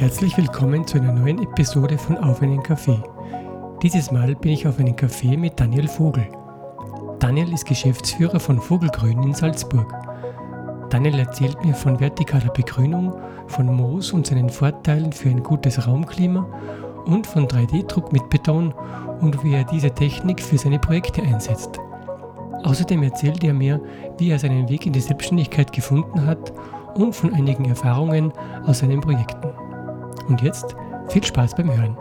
Herzlich willkommen zu einer neuen Episode von Auf einen Kaffee. Dieses Mal bin ich auf einen Kaffee mit Daniel Vogel. Daniel ist Geschäftsführer von Vogelgrün in Salzburg. Daniel erzählt mir von vertikaler Begrünung, von Moos und seinen Vorteilen für ein gutes Raumklima und von 3D-Druck mit Beton und wie er diese Technik für seine Projekte einsetzt. Außerdem erzählt er mir, wie er seinen Weg in die Selbstständigkeit gefunden hat und von einigen Erfahrungen aus seinen Projekten. Und jetzt viel Spaß beim Hören.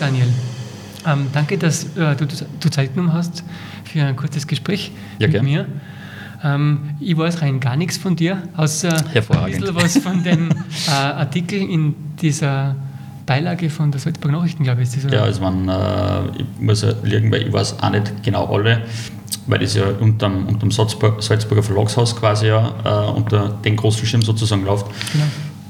Daniel, ähm, danke, dass äh, du, du Zeit genommen hast für ein kurzes Gespräch ja, mit gern. mir. Ähm, ich weiß rein gar nichts von dir, außer ein bisschen was von dem äh, Artikel in dieser Beilage von der Salzburger Nachrichten, glaube ich. Ist das, ja, also man, äh, ich muss ja liegen, weil ich weiß auch nicht genau alle, weil das ja unter dem Salzburg, Salzburger Verlagshaus quasi ja äh, unter den großen Schirm sozusagen läuft. Genau.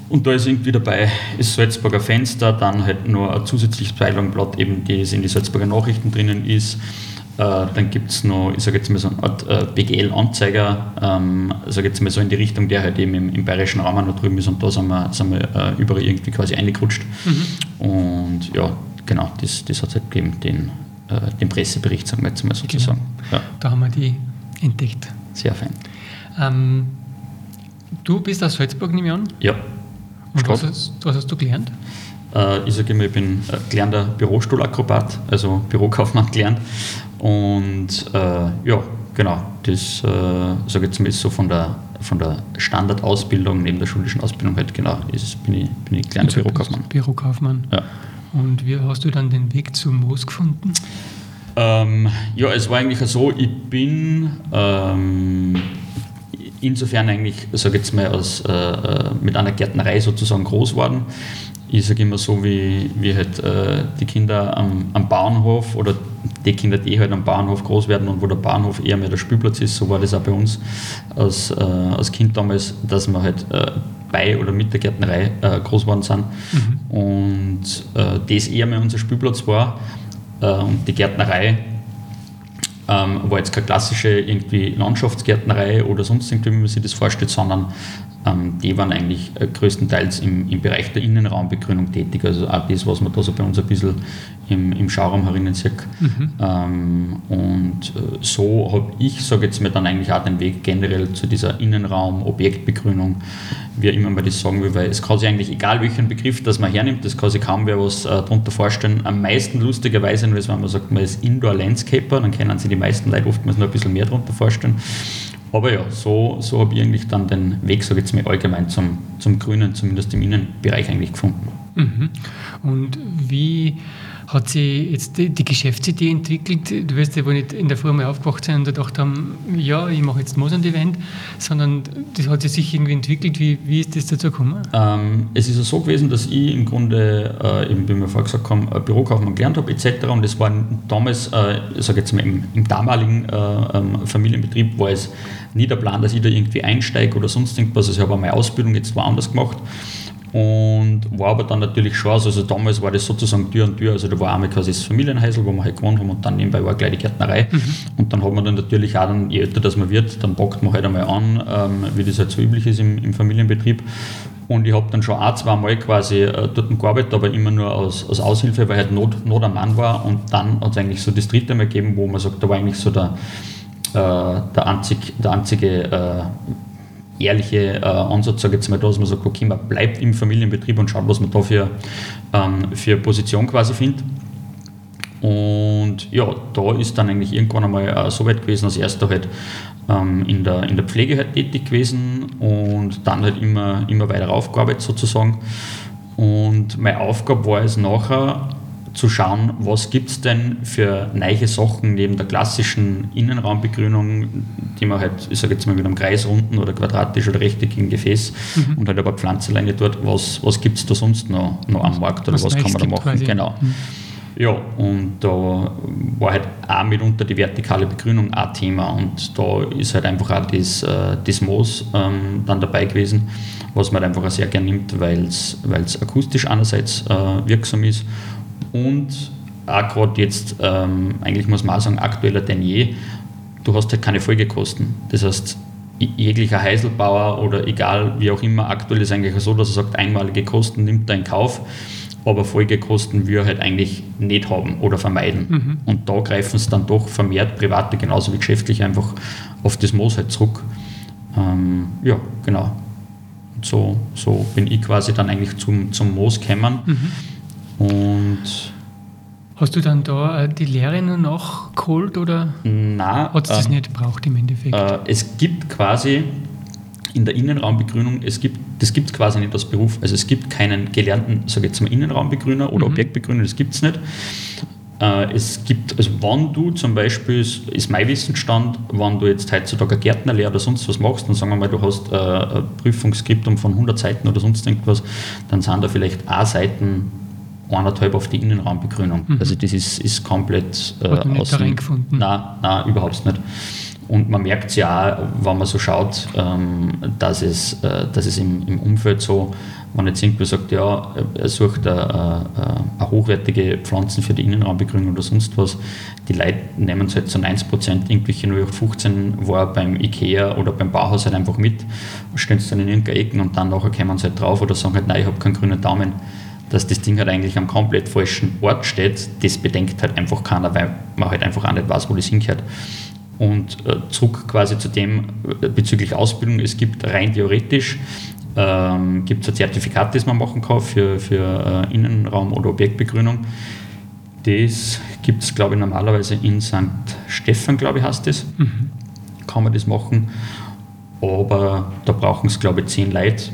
Und da ist irgendwie dabei, ist Salzburger Fenster, dann halt nur ein zusätzliches Beilagensblatt, eben das in die Salzburger Nachrichten drinnen ist. Äh, dann gibt es noch, ich sage jetzt mal so eine Art äh, BGL-Anzeiger, ähm, sage jetzt mal so in die Richtung, der halt eben im, im bayerischen Raum noch drüben ist und da sind wir, sind wir äh, überall irgendwie quasi eingerutscht. Mhm. Und ja, genau, das, das hat es halt gegeben, den, äh, den Pressebericht, sagen wir jetzt mal sozusagen. Genau. Ja. Da haben wir die entdeckt. Sehr fein. Ähm, du bist aus Salzburg, nehme ich an? Ja. Und was hast, was hast, du gelernt? Äh, ich sage immer, ich bin gelernter Bürostuhlakrobat, also Bürokaufmann gelernt und äh, ja, genau, das äh, sage ich jetzt mal so von der, von der Standardausbildung, neben der schulischen Ausbildung halt, genau, ist, bin ich, bin ich kleiner Bürokaufmann. Bürokaufmann. Ja. Und wie hast du dann den Weg zum Moos gefunden? Ähm, ja, es war eigentlich so, ich bin ähm, insofern eigentlich, sage ich jetzt mal, aus, äh, äh, mit einer Gärtnerei sozusagen groß geworden ich sage immer so, wie, wie halt äh, die Kinder am, am Bauernhof oder die Kinder, die halt am Bahnhof groß werden und wo der Bahnhof eher mehr der Spielplatz ist, so war das auch bei uns als, äh, als Kind damals, dass wir halt äh, bei oder mit der Gärtnerei äh, groß geworden sind mhm. und äh, das eher mehr unser Spielplatz war äh, und die Gärtnerei ähm, war jetzt keine klassische irgendwie Landschaftsgärtnerei oder sonst irgendwie, wie man sich das vorstellt, sondern ähm, die waren eigentlich äh, größtenteils im, im Bereich der Innenraumbegrünung tätig. Also auch das, was man da so bei uns ein bisschen im, im Schauraum herinnen sieht. Mhm. Ähm, und äh, so habe ich, sage jetzt mir dann eigentlich auch den Weg generell zu dieser Innenraum-Objektbegrünung, wie immer man das sagen will, weil es kann sich eigentlich, egal welchen Begriff das man hernimmt, das kann sich kaum wer was äh, darunter vorstellen. Am meisten lustigerweise, nur wenn man sagt, man ist Indoor-Landscaper, dann können sich die meisten Leute oftmals nur ein bisschen mehr darunter vorstellen. Aber ja, so, so habe ich eigentlich dann den Weg, sage ich jetzt mal allgemein, zum, zum Grünen, zumindest im Innenbereich eigentlich gefunden. Mhm. Und wie hat sich jetzt die, die, Geschäftsidee entwickelt? Du wirst ja wohl nicht in der mal aufgewacht sein und gedacht haben, ja, ich mache jetzt Mosand-Event, sondern das hat sich irgendwie entwickelt. Wie, wie ist das dazu gekommen? Ähm, es ist ja so gewesen, dass ich im Grunde, äh, eben, wie wir vorher gesagt haben, Bürokaufmann gelernt habe etc. Und das war damals, äh, ich sage jetzt mal, im, im damaligen äh, ähm, Familienbetrieb war es nie der Plan, dass ich da irgendwie einsteige oder sonst irgendwas. Also ich habe meine Ausbildung jetzt woanders gemacht und war aber dann natürlich schon, also damals war das sozusagen Tür an Tür, also da war einmal quasi das Familienhäusl, wo wir halt gewohnt haben und dann nebenbei war gleich die Gärtnerei. Mhm. und dann hat man dann natürlich auch, dann, je älter das man wird, dann packt man halt einmal an, ähm, wie das halt so üblich ist im, im Familienbetrieb. Und ich habe dann schon ein, zwei Mal quasi äh, dort gearbeitet, aber immer nur als, als Aushilfe, weil halt Not, Not am Mann war. Und dann hat es eigentlich so das dritte Mal gegeben, wo man sagt, da war eigentlich so der, äh, der, einzig, der einzige äh, ehrliche äh, Ansatz, sage ich jetzt mal, dass man sagt, okay, man bleibt im Familienbetrieb und schaut, was man da für, ähm, für Position quasi findet. Und ja, da ist dann eigentlich irgendwann einmal äh, so weit gewesen, als erster halt ähm, in, der, in der Pflege halt tätig gewesen und dann halt immer, immer weiter aufgearbeitet sozusagen. Und meine Aufgabe war es nachher, zu schauen, was gibt es denn für neue Sachen neben der klassischen Innenraumbegrünung, die man halt, ich sage jetzt mal mit einem kreisrunden oder quadratisch oder rechteckigen Gefäß mhm. und halt ein paar Pflanzenleine dort, was, was gibt es da sonst noch, noch am Markt oder was, was kann man da machen? Quasi. Genau. Mhm. Ja, und da war halt auch mitunter die vertikale Begrünung ein Thema und da ist halt einfach auch das, äh, das Moos ähm, dann dabei gewesen, was man halt einfach auch sehr gerne nimmt, weil es akustisch einerseits äh, wirksam ist und auch gerade jetzt, ähm, eigentlich muss man auch sagen, aktueller denn je, du hast halt keine Folgekosten. Das heißt, jeglicher Heiselbauer oder egal wie auch immer, aktuell ist eigentlich so, dass er sagt, einmalige Kosten nimmt er in Kauf aber Folgekosten wir halt eigentlich nicht haben oder vermeiden. Mhm. Und da greifen es dann doch vermehrt private genauso wie geschäftliche einfach auf das Moos halt zurück. Ähm, ja, genau. so, so bin ich quasi dann eigentlich zum, zum Moos gekommen. Mhm. Und Hast du dann da äh, die Lehre nur nachgeholt oder hat es das äh, nicht gebraucht im Endeffekt? Äh, es gibt quasi in der Innenraumbegrünung, es gibt, das gibt es quasi nicht als Beruf. Also es gibt keinen gelernten, sage ich jetzt mal, Innenraumbegrüner oder mhm. Objektbegrüner, das gibt es nicht. Äh, es gibt, also wenn du zum Beispiel, ist mein Wissensstand, wenn du jetzt heutzutage eine Gärtnerlehre oder sonst was machst, dann sagen wir mal, du hast äh, ein Prüfungsskriptum von 100 Seiten oder sonst irgendwas, dann sind da vielleicht A-Seiten eineinhalb auf die Innenraumbegrünung. Mhm. Also das ist, ist komplett äh, aus. Nein, nein, überhaupt nicht. Und man merkt es ja auch, wenn man so schaut, ähm, dass, es, äh, dass es im, im Umfeld so, wenn jetzt irgendwer sagt, ja, er sucht eine, eine hochwertige Pflanzen für die Innenraumbegrünung oder sonst was, die Leute nehmen es halt zu 90 Prozent irgendwelche 0815 war beim Ikea oder beim Bauhaus halt einfach mit, stellen es dann in irgendeine Ecken und dann nachher kommen sie halt drauf oder sagen halt, nein, ich habe keinen grünen Daumen dass das Ding halt eigentlich am komplett falschen Ort steht, das bedenkt halt einfach keiner, weil man halt einfach auch nicht weiß, wo das hingehört. Und äh, zurück quasi zu dem äh, bezüglich Ausbildung, es gibt rein theoretisch ähm, gibt es ein Zertifikat, das man machen kann für, für äh, Innenraum- oder Objektbegrünung. Das gibt es, glaube ich, normalerweise in St. Stephan, glaube ich, heißt das. Mhm. Kann man das machen. Aber da brauchen es, glaube ich, zehn Leute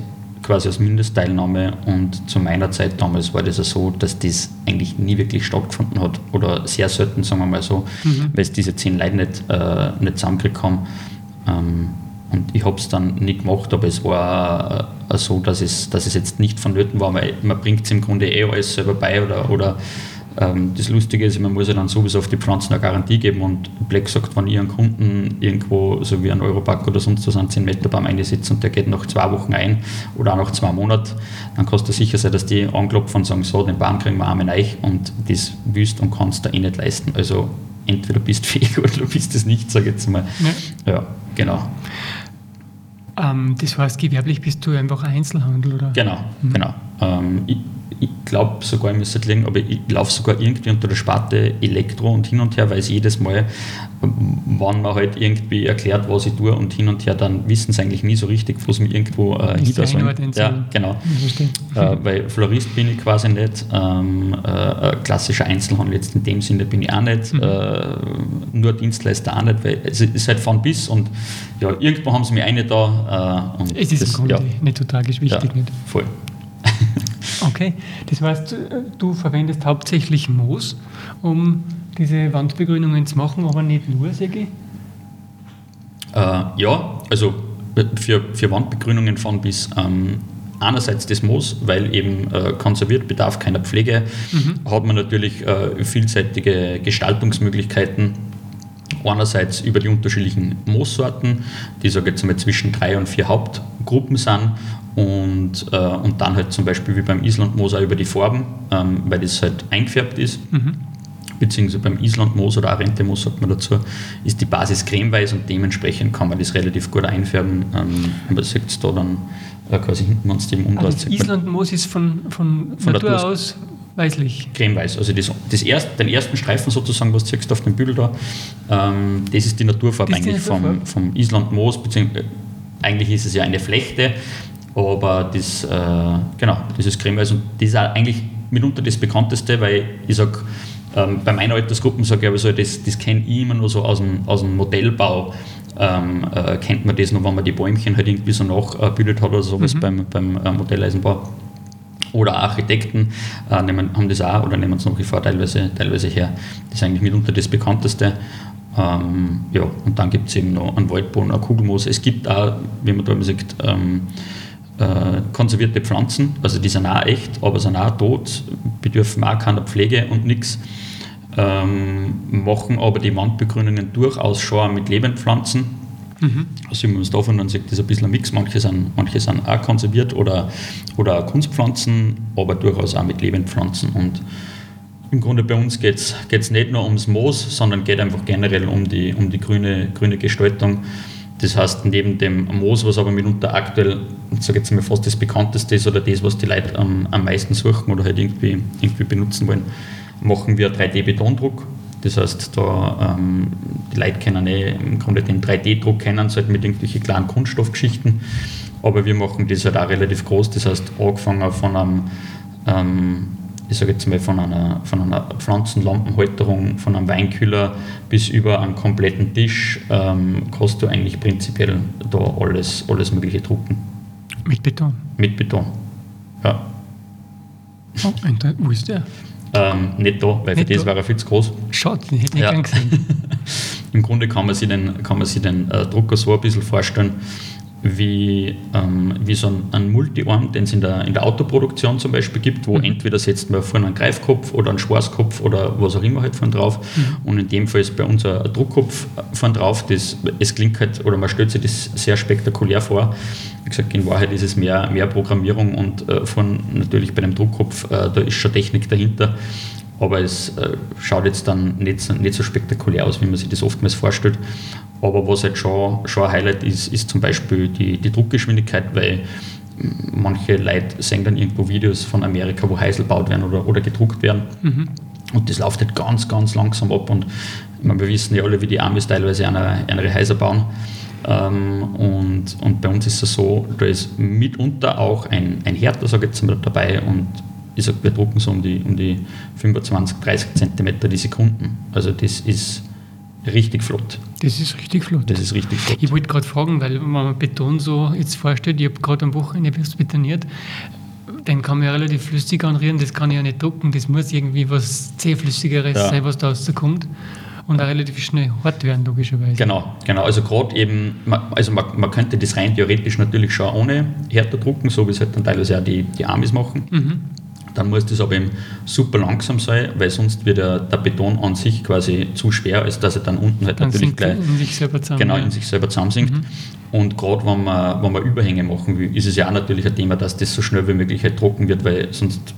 quasi als Mindestteilnahme und zu meiner Zeit damals war das ja so, dass das eigentlich nie wirklich stattgefunden hat oder sehr selten, sagen wir mal so, mhm. weil es diese zehn Leute nicht, äh, nicht zusammengekriegt haben. Ähm, und ich habe es dann nicht gemacht, aber es war äh, so, dass es, dass es jetzt nicht vonnöten war, weil man bringt es im Grunde eh alles selber bei oder, oder das Lustige ist, man muss ja dann sowieso auf die Pflanzen eine Garantie geben und Black sagt, wenn ihr einen Kunden irgendwo, so wie ein Europack oder sonst was, einen 10 Meter Baum einsetzt und der geht nach zwei Wochen ein oder auch nach zwei Monaten, dann kannst du sicher sein, dass die anklopfen und sagen, so, den Baum kriegen wir einmal rein und das willst und kannst du eh nicht leisten. Also entweder bist du fähig oder du bist es nicht, sage ich jetzt mal. Ja, ja genau. Ähm, das heißt, gewerblich bist du einfach Einzelhandel, oder? Genau, mhm. genau. Ähm, ich, ich glaube sogar, ich müsste legen, aber ich laufe sogar irgendwie unter der Sparte Elektro und hin und her, weil es jedes Mal, wenn man halt irgendwie erklärt, was ich tue und hin und her, dann wissen sie eigentlich nie so richtig, wo es mir irgendwo äh, hinter soll. Ja, genau. Äh, weil Florist bin ich quasi nicht, ähm, äh, klassischer Einzelhandel jetzt in dem Sinne bin ich auch nicht, mhm. äh, nur Dienstleister auch nicht, weil es ist halt von bis und ja, irgendwo haben sie mir eine da. Äh, und es ist das, im Grunde ja, nicht so tragisch wichtig. Ja, nicht. Voll. Okay, das heißt, du verwendest hauptsächlich Moos, um diese Wandbegrünungen zu machen, aber nicht nur, Segi? Äh, ja, also für, für Wandbegrünungen von bis ähm, einerseits das Moos, weil eben äh, konserviert, bedarf keiner Pflege, mhm. hat man natürlich äh, vielseitige Gestaltungsmöglichkeiten. Einerseits über die unterschiedlichen Moossorten, die sage jetzt mal zwischen drei und vier Hauptgruppen sind und, äh, und dann halt zum Beispiel wie beim Islandmoos auch über die Farben, ähm, weil das halt eingefärbt ist. Mhm. Beziehungsweise beim Islandmoos oder Arentemoos sagt man dazu, ist die Basis cremeweiß und dementsprechend kann man das relativ gut einfärben. Ähm, man sieht es da dann äh, quasi hinten, wenn es dem umdreht. Islandmoos ist von, von, von Natur, Natur aus weißlich? Cremeweiß. Also das, das erst, den ersten Streifen sozusagen, was du siehst auf dem Bügel da, ähm, das ist die Naturfarbe eigentlich die Naturfarbe? vom, vom Islandmoos, beziehungsweise äh, eigentlich ist es ja eine Flechte, aber das, äh, genau, das ist Cremeweiß und das ist auch eigentlich mitunter das bekannteste, weil ich sage, ähm, bei meinen Altersgruppen sage ich aber so, das, das kenne ich immer nur so aus dem, aus dem Modellbau. Ähm, äh, kennt man das noch, wenn man die Bäumchen halt irgendwie so nachgebildet hat oder sowas mhm. beim, beim äh, Modelleisenbau. Oder Architekten äh, nehmen, haben das auch oder nehmen es nach wie vor teilweise, teilweise her. Das ist eigentlich mitunter das bekannteste. Ähm, ja, und dann gibt es eben noch einen Waldboden, ein Kugelmoos. Es gibt auch, wie man da immer sagt, ähm, äh, konservierte Pflanzen, also die sind auch echt, aber sind auch tot, bedürfen auch keiner Pflege und nichts. Ähm, machen aber die Wandbegrünungen durchaus schon mit Lebendpflanzen. Mhm. Also wenn man es davon dann sieht, das ist ein bisschen ein Mix. Manche sind, manche sind auch konserviert oder, oder auch Kunstpflanzen, aber durchaus auch mit Lebendpflanzen. Und im Grunde bei uns geht es nicht nur ums Moos, sondern geht einfach generell um die, um die grüne, grüne Gestaltung. Das heißt, neben dem Moos, was aber mitunter aktuell, sage jetzt mal fast das bekannteste ist oder das, was die Leute am, am meisten suchen oder halt irgendwie, irgendwie benutzen wollen, machen wir 3D-Betondruck. Das heißt, da, ähm, die Leute kennen eh im Grunde den 3D-Druck kennen, halt mit irgendwelchen kleinen Kunststoffgeschichten. Aber wir machen das halt auch relativ groß. Das heißt, angefangen von einem, ähm, ich sage jetzt mal, von einer, von einer Pflanzenlampenhalterung, von einem Weinkühler bis über einen kompletten Tisch, ähm, kannst du eigentlich prinzipiell da alles, alles Mögliche drucken. Mit Beton? Mit Beton, ja. Oh, wo ist der? Ähm, nicht da, weil nicht für das da. war er viel zu groß. Schade, den hätte ich ja. gern gesehen. Im Grunde kann man sich den, kann man sich den äh, Drucker so ein bisschen vorstellen, wie, ähm, wie so ein, ein Multi-Arm, den es in der, in der Autoproduktion zum Beispiel gibt, wo mhm. entweder setzt man vorne einen Greifkopf oder einen Schwarzkopf oder was auch immer halt von drauf. Mhm. Und in dem Fall ist bei uns ein, Druckkopf von drauf. Das, es klingt halt, oder man stellt sich das sehr spektakulär vor. Wie gesagt, in Wahrheit ist es mehr, mehr Programmierung und äh, von natürlich bei dem Druckkopf, äh, da ist schon Technik dahinter aber es äh, schaut jetzt dann nicht so, nicht so spektakulär aus, wie man sich das oftmals vorstellt. Aber was halt schon, schon ein Highlight ist, ist zum Beispiel die, die Druckgeschwindigkeit, weil manche Leute sehen dann irgendwo Videos von Amerika, wo Heisel gebaut werden oder, oder gedruckt werden. Mhm. Und das läuft halt ganz, ganz langsam ab. Und meine, wir wissen ja alle, wie die Amis teilweise eine, eine Häuser bauen. Ähm, und, und bei uns ist es so, da ist mitunter auch ein, ein Härter, sage ich jetzt mal, dabei. Und ich sage, wir drucken so um die, um die 25, 30 Zentimeter die Sekunden. Also das ist richtig flott. Das ist richtig flott. Das ist richtig flott. Ich wollte gerade fragen, weil wenn man Beton so jetzt vorstellt, ich habe gerade am Wochenende betoniert, den kann man ja relativ flüssig anrühren, das kann ich ja nicht drucken, das muss irgendwie was zähflüssigeres ja. sein, was da rauskommt und auch relativ schnell hart werden, logischerweise. Genau, genau. Also gerade eben, also man, man, könnte das rein theoretisch natürlich schon ohne Härter drucken, so wie es halt dann teilweise auch die, die Amis machen. Mhm. Dann muss das aber eben super langsam sein, weil sonst wird der, der Beton an sich quasi zu schwer, als dass er dann unten halt dann natürlich gleich in sich selber zusammen, genau, in sich selber zusammensinkt. Mhm. Und gerade wenn man, wenn man Überhänge machen will, ist es ja auch natürlich ein Thema, dass das so schnell wie möglich halt trocken wird, weil sonst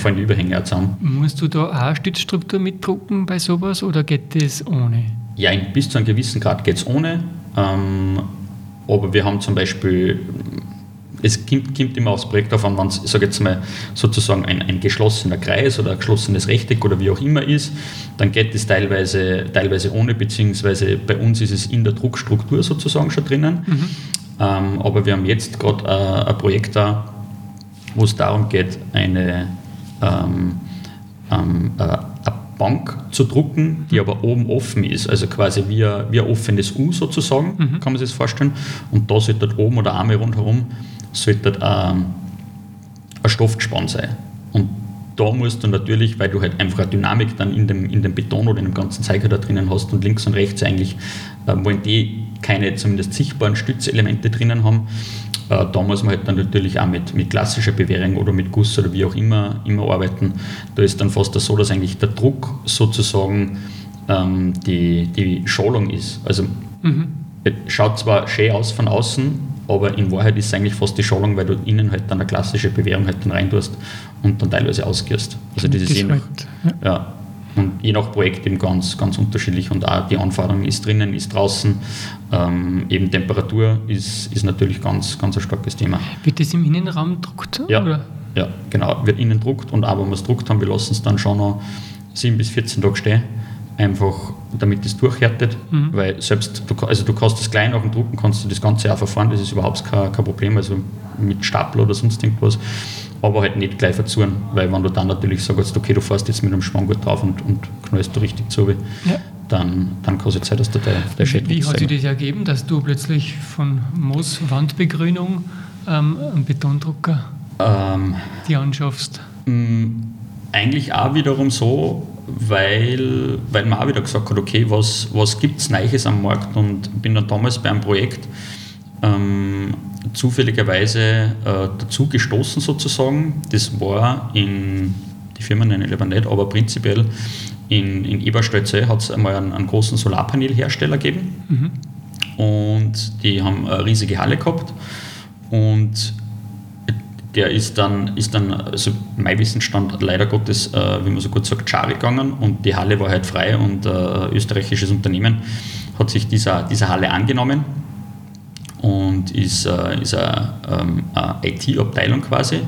fallen die Überhänge auch zusammen. Musst du da auch Stützstruktur mitdrucken bei sowas oder geht das ohne? Ja, bis zu einem gewissen Grad geht es ohne. Ähm, aber wir haben zum Beispiel es kommt, kommt immer aufs Projekt auf an, wenn es, sage jetzt mal, sozusagen ein, ein geschlossener Kreis oder ein geschlossenes Rechteck oder wie auch immer ist, dann geht es teilweise, teilweise ohne, beziehungsweise bei uns ist es in der Druckstruktur sozusagen schon drinnen. Mhm. Ähm, aber wir haben jetzt gerade äh, ein Projekt da, wo es darum geht, eine, ähm, ähm, äh, Bank zu drucken, die aber oben offen ist, also quasi wie ein, wie ein offenes U sozusagen, mhm. kann man sich das vorstellen. Und da sollte dort oben oder Arme rundherum sollte ähm, ein Stoffgespann sein. Und da musst du natürlich, weil du halt einfach eine Dynamik dann in dem, in dem Beton oder in dem ganzen Zeiger da drinnen hast und links und rechts eigentlich äh, wollen die keine zumindest sichtbaren Stützelemente drinnen haben, äh, da muss man halt dann natürlich auch mit, mit klassischer Bewährung oder mit Guss oder wie auch immer, immer arbeiten. Da ist dann fast so, dass eigentlich der Druck sozusagen ähm, die, die Scholung ist. Also mhm. schaut zwar schön aus von außen, aber in Wahrheit ist es eigentlich fast die Schalung, weil du innen halt dann eine klassische Bewährung halt dann reintust und dann teilweise ausgehst. Also das ist je nach, ja. Und je nach Projekt eben ganz, ganz unterschiedlich und auch die Anforderung ist drinnen, ist draußen. Ähm, eben Temperatur ist, ist natürlich ganz, ganz ein starkes Thema. Wird das im Innenraum druckt? Ja, oder? ja genau. Wird innen druckt und auch wenn wir es druckt haben, wir lassen es dann schon noch 7 bis 14 Tage stehen einfach damit es durchhärtet, mhm. weil selbst, du, also du kannst das klein auf dem Drucken, kannst du das Ganze auch verfahren, das ist überhaupt kein, kein Problem, also mit Stapel oder sonst irgendwas, aber halt nicht gleich verzuren, weil wenn du dann natürlich sagst, okay, du fährst jetzt mit einem Spanngurt drauf und, und knallst du richtig zu, ja. dann, dann kann es sein, dass der, der Schädel Wie hat sich das ergeben, dass du plötzlich von Mooswandbegrünung ähm, einen Betondrucker ähm, die anschaffst? Eigentlich auch wiederum so, weil, weil man auch wieder gesagt hat, okay, was, was gibt es Neues am Markt und bin dann damals bei einem Projekt ähm, zufälligerweise äh, dazu gestoßen sozusagen. Das war in die Firma nenne ich lieber nicht, aber prinzipiell in, in Eberstötze hat es einmal einen, einen, großen Solarpanelhersteller gegeben mhm. und die haben eine riesige Halle gehabt und der ist dann, ist dann also mein Wissensstand leider Gottes, äh, wie man so gut sagt, schade gegangen und die Halle war halt frei und äh, österreichisches Unternehmen hat sich dieser, dieser Halle angenommen und ist, äh, ist eine, ähm, eine IT-Abteilung quasi.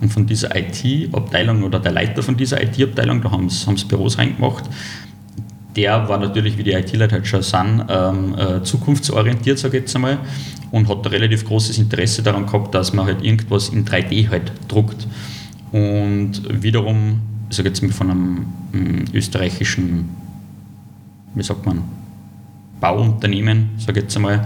Und von dieser IT-Abteilung oder der Leiter von dieser IT-Abteilung, da haben sie Büros reingemacht, der war natürlich, wie die IT-Leute halt schon sind, ähm, äh, zukunftsorientiert, sage ich jetzt einmal, und hat da relativ großes Interesse daran gehabt, dass man halt irgendwas in 3D halt druckt. Und wiederum, ich sage jetzt mal von einem, einem österreichischen, wie sagt man, Bauunternehmen, sage ich jetzt einmal,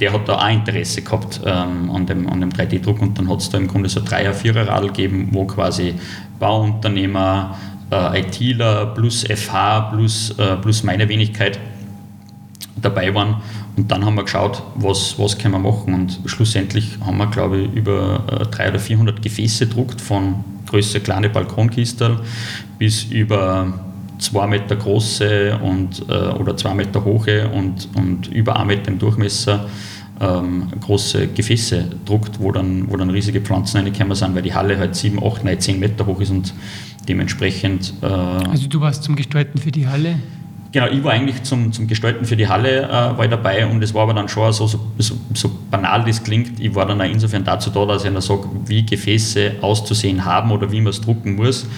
der hat da auch Interesse gehabt ähm, an dem, an dem 3D-Druck und dann hat es da im Grunde so Dreier-, Vierer-Radl gegeben, wo quasi Bauunternehmer, äh, ITler plus FH plus, äh, plus meine Wenigkeit dabei waren. Und dann haben wir geschaut, was, was können wir machen. Und schlussendlich haben wir, glaube ich, über äh, 300 oder 400 Gefäße gedruckt, von Größe kleine Balkonkistel bis über 2 Meter große und, äh, oder 2 Meter hohe und, und über 1 Meter im Durchmesser ähm, große Gefäße druckt, wo dann, wo dann riesige Pflanzen reingekommen sind, weil die Halle halt 7, 8, 9, 10 Meter hoch ist und dementsprechend. Äh, also du warst zum Gestalten für die Halle? Genau, ich war eigentlich zum, zum Gestalten für die Halle äh, war dabei und es war aber dann schon so, so, so, so, banal das klingt, ich war dann auch insofern dazu da, dass ich dann sage, wie Gefäße auszusehen haben oder wie man es drucken muss,